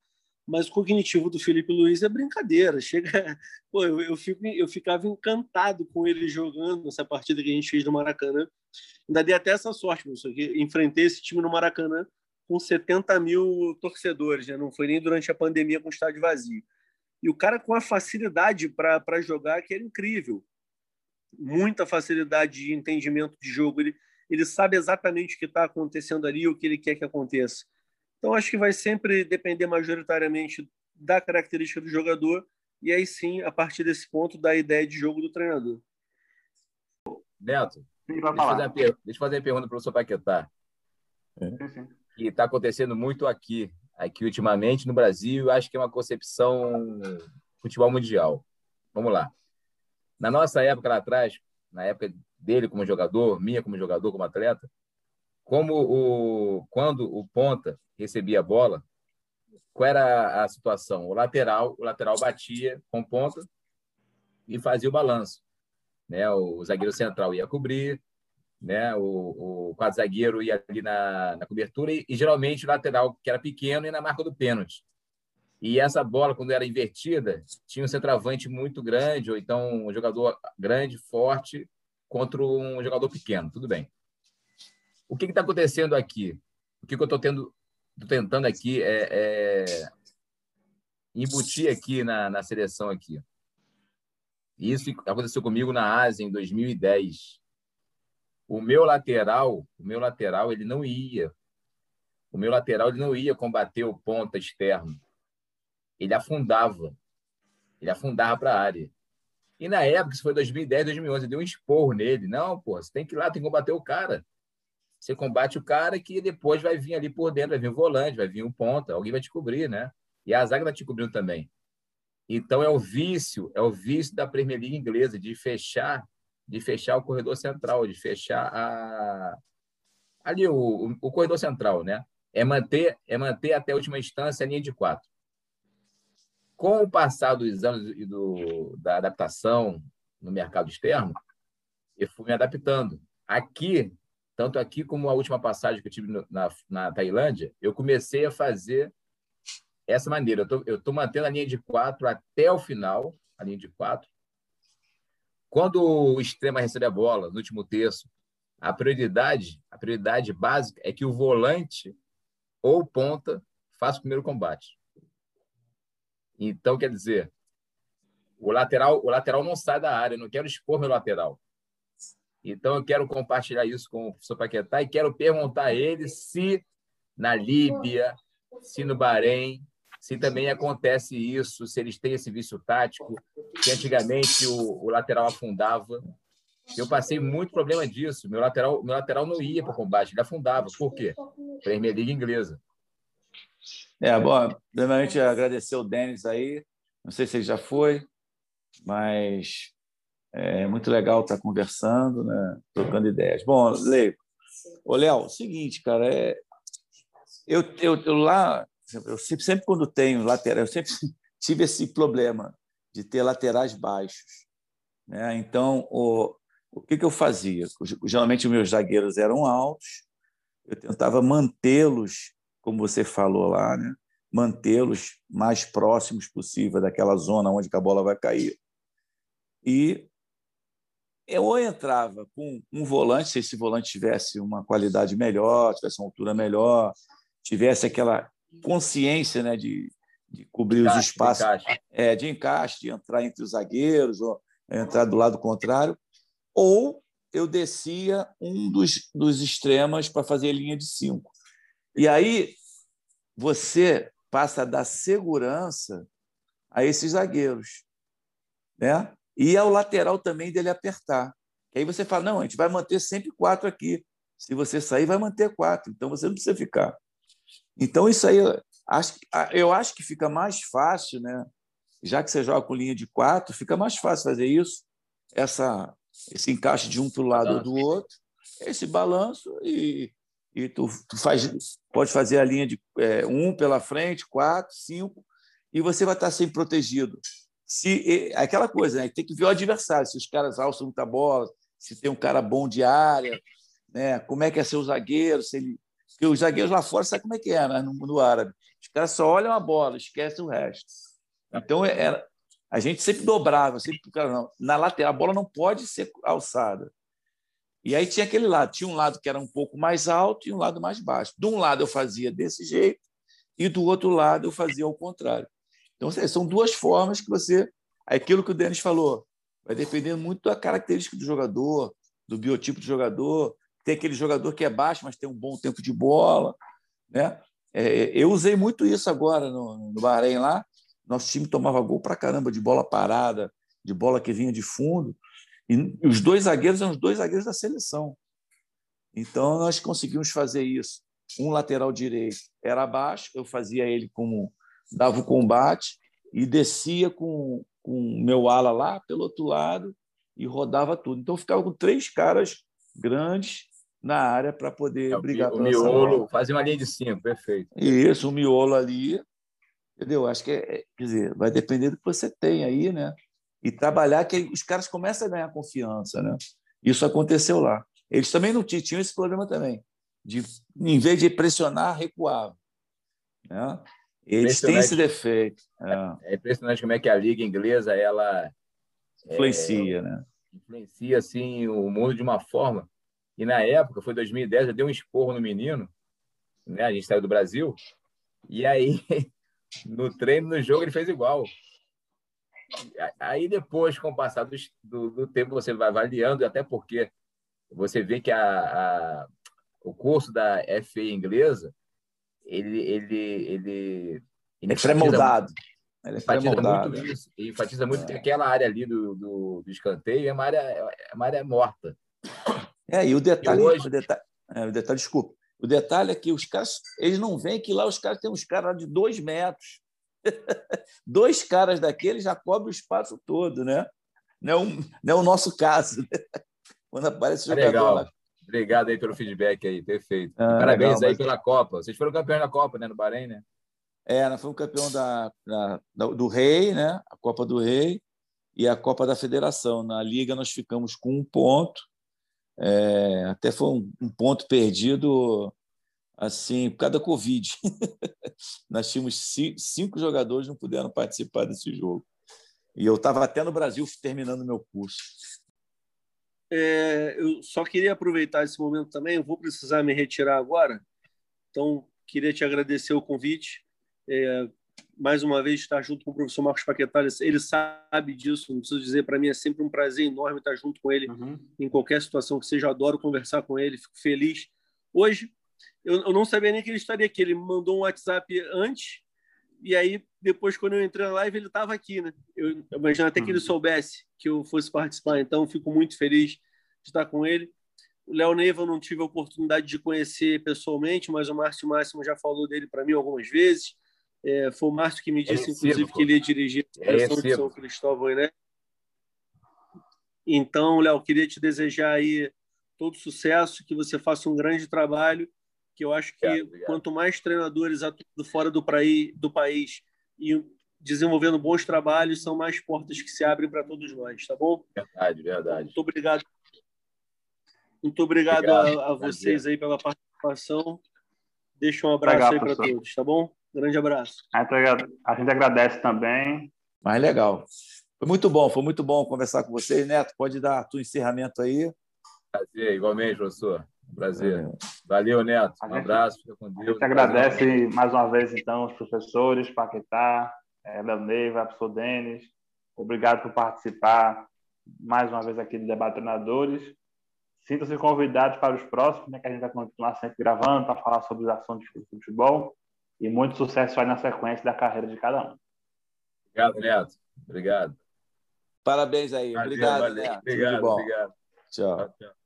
mas o cognitivo do Felipe Luiz é brincadeira. Chega, pô, eu, eu, fico, eu ficava encantado com ele jogando essa partida que a gente fez no Maracanã. Ainda dei até essa sorte, professor, que enfrentei esse time no Maracanã com 70 mil torcedores, né? não foi nem durante a pandemia com o estádio vazio. E o cara com a facilidade para jogar que era incrível. Muita facilidade de entendimento de jogo. Ele, ele sabe exatamente o que está acontecendo ali, o que ele quer que aconteça. Então, acho que vai sempre depender majoritariamente da característica do jogador e aí sim, a partir desse ponto, da ideia de jogo do treinador. Neto, deixa eu, fazer uma, deixa eu fazer uma pergunta para o professor Paquetá. É. Que está acontecendo muito aqui, aqui ultimamente no Brasil, acho que é uma concepção futebol mundial. Vamos lá. Na nossa época lá atrás, na época dele como jogador, minha como jogador, como atleta, como o quando o ponta recebia a bola, qual era a situação? O lateral, o lateral batia com ponta e fazia o balanço, né? O zagueiro central ia cobrir, né? O, o quadro zagueiro ia ali na, na cobertura e, e geralmente o lateral que era pequeno ia na marca do pênalti. E essa bola, quando era invertida, tinha um centroavante muito grande, ou então um jogador grande, forte, contra um jogador pequeno. Tudo bem. O que está acontecendo aqui? O que, que eu estou tentando aqui é, é, embutir aqui na, na seleção aqui. Isso aconteceu comigo na Ásia em 2010. O meu lateral, o meu lateral, ele não ia. O meu lateral ele não ia combater o ponta externo. Ele afundava. Ele afundava para a área. E na época, isso foi 2010, 2011, eu dei um esporro nele. Não, pô, você tem que ir lá, tem que combater o cara. Você combate o cara que depois vai vir ali por dentro, vai vir o volante, vai vir o ponta, alguém vai te cobrir, né? E a zaga vai te cobrindo também. Então é o vício, é o vício da Premier League inglesa de fechar, de fechar o corredor central, de fechar a ali o, o, o corredor central, né? É manter, é manter até a última instância a linha de quatro. Com o passar dos anos e do, da adaptação no mercado externo, eu fui me adaptando. Aqui tanto aqui como a última passagem que eu tive na, na Tailândia, eu comecei a fazer essa maneira. Eu estou mantendo a linha de quatro até o final, a linha de quatro. Quando o extrema recebe a bola, no último terço, a prioridade, a prioridade básica é que o volante ou ponta faça o primeiro combate. Então, quer dizer, o lateral, o lateral não sai da área, eu não quero expor meu lateral. Então, eu quero compartilhar isso com o professor Paquetá e quero perguntar a ele se na Líbia, se no Bahrein, se também acontece isso, se eles têm esse vício tático, que antigamente o, o lateral afundava. Eu passei muito problema disso. Meu lateral, meu lateral não ia para o combate, ele afundava. Por quê? Premier League inglesa. É, bom, primeiramente agradecer o Denis aí. Não sei se ele já foi, mas é muito legal estar conversando, né? trocando ideias. Bom, Leio. Ô, Léo, seguinte, cara, é... eu, eu, eu lá, eu sempre, sempre quando tenho lateral, eu sempre tive esse problema de ter laterais baixos. Né? Então, o, o que, que eu fazia? Geralmente, os meus zagueiros eram altos, eu tentava mantê-los, como você falou lá, né? mantê-los mais próximos possível daquela zona onde a bola vai cair. E eu ou entrava com um volante, se esse volante tivesse uma qualidade melhor, tivesse uma altura melhor, tivesse aquela consciência né, de, de cobrir encaixe, os espaços, de encaixe. É, de encaixe, de entrar entre os zagueiros, ou entrar do lado contrário, ou eu descia um dos, dos extremas para fazer linha de cinco. E aí você passa a dar segurança a esses zagueiros. Né? E ao lateral também dele apertar. E aí você fala, não, a gente vai manter sempre quatro aqui. Se você sair, vai manter quatro. Então você não precisa ficar. Então isso aí, eu acho que fica mais fácil, né? Já que você joga com linha de quatro, fica mais fácil fazer isso, essa, esse encaixe de um para o lado ou do outro, esse balanço e, e tu, tu faz, pode fazer a linha de é, um pela frente, quatro, cinco, e você vai estar sempre protegido se aquela coisa, né? tem que ver o adversário, se os caras alçam muita bola, se tem um cara bom de área, né? como é que é ser o zagueiro, se ele... Porque os zagueiros lá fora sabe como é que é né? no mundo árabe. Os caras só olham a bola, esquecem o resto. Então, era, é, a gente sempre dobrava, sempre cara, não, na lateral, a bola não pode ser alçada. E aí tinha aquele lado, tinha um lado que era um pouco mais alto e um lado mais baixo. De um lado eu fazia desse jeito e do outro lado eu fazia ao contrário. Então, são duas formas que você. Aquilo que o Denis falou, vai dependendo muito da característica do jogador, do biotipo do jogador. Tem aquele jogador que é baixo, mas tem um bom tempo de bola. Né? É, eu usei muito isso agora no, no Bahrein lá. Nosso time tomava gol para caramba de bola parada, de bola que vinha de fundo. E os dois zagueiros eram os dois zagueiros da seleção. Então, nós conseguimos fazer isso. Um lateral direito era abaixo, eu fazia ele como dava o combate e descia com o meu ala lá pelo outro lado e rodava tudo. Então, ficava com três caras grandes na área para poder é, brigar. O miolo, fazer uma linha de cinco, perfeito. Isso, o miolo ali, entendeu? Acho que é, quer dizer, vai depender do que você tem aí, né? E trabalhar que os caras começam a ganhar confiança, né? Isso aconteceu lá. Eles também não tinham, esse problema também, de em vez de pressionar, recuar. Né? Eles têm esse defeito. É. é. impressionante como é que a liga inglesa ela influencia, é, né? Influencia assim o mundo de uma forma. E na época, foi 2010, eu dei um esporro no menino, né? A gente saiu do Brasil. E aí, no treino, no jogo, ele fez igual. Aí depois, com o passar do, do, do, tempo, você vai avaliando, até porque você vê que a, a o curso da FA inglesa, ele, ele, ele, é pré-moldado. Ele é enfatiza muito isso. Ele enfatiza muito é. que aquela área ali do, do, do, escanteio é uma área, é uma área morta. É, e o detalhe, e hoje... o detalhe, é, o detalhe, desculpa, o detalhe é que os caras, eles não veem que lá os caras têm uns caras de dois metros, Dois caras daqueles já cobrem o espaço todo, né? Não é, um, não é o nosso caso. Né? Quando aparece o jogador legal. lá. Obrigado aí pelo feedback aí, perfeito. Ah, Parabéns legal, aí mas... pela Copa. Vocês foram campeões da Copa, né, no Bahrein, né? É, nós fomos campeão da, da, do Rei, né? A Copa do Rei e a Copa da Federação. Na Liga nós ficamos com um ponto. É, até foi um, um ponto perdido assim, por causa da Covid. Nós tínhamos cinco jogadores que não puderam participar desse jogo. E eu estava até no Brasil terminando meu curso. É, eu só queria aproveitar esse momento também. Eu vou precisar me retirar agora. Então, queria te agradecer o convite. É, mais uma vez, estar junto com o professor Marcos Paquetá. Ele sabe disso, não preciso dizer. Para mim é sempre um prazer enorme estar junto com ele uhum. em qualquer situação que seja. Adoro conversar com ele, fico feliz. Hoje, eu, eu não sabia nem que ele estaria aqui. Ele me mandou um WhatsApp antes, e aí, depois, quando eu entrei na live, ele estava aqui, né? Eu, eu imagino até que ele uhum. soubesse que eu fosse participar, então fico muito feliz de estar com ele. O Léo Neiva eu não tive a oportunidade de conhecer pessoalmente, mas o Márcio Máximo já falou dele para mim algumas vezes. É, foi o Márcio que me disse, é inclusive, que ele ia dirigir a seleção é de São Cristóvão, né? Então, Léo, queria te desejar aí todo sucesso, que você faça um grande trabalho que eu acho que obrigado, obrigado. quanto mais treinadores atuando fora do, praí, do país e desenvolvendo bons trabalhos, são mais portas que se abrem para todos nós, tá bom? Verdade, verdade. Muito obrigado. Muito obrigado, obrigado. A, a, vocês aí pela participação. Deixa um abraço legal, aí para todos, tá bom? Grande abraço. A gente agradece também. Mais legal. Foi muito bom, foi muito bom conversar com vocês. Neto, pode dar o encerramento aí. Prazer, igualmente, professor. Prazer. Valeu, Neto. Um abraço, fica com Deus. A gente agradece mais uma vez, então, os professores, Paquetá, é, Leoneiva, professor Denis. Obrigado por participar mais uma vez aqui do Debate Treinadores. Sintam-se convidados para os próximos, né, que a gente vai continuar sempre gravando para falar sobre os assuntos de futebol. E muito sucesso aí na sequência da carreira de cada um. Obrigado, Neto. Obrigado. Parabéns aí. Valeu, obrigado, valeu. Neto. Obrigado, obrigado. Tchau. tchau.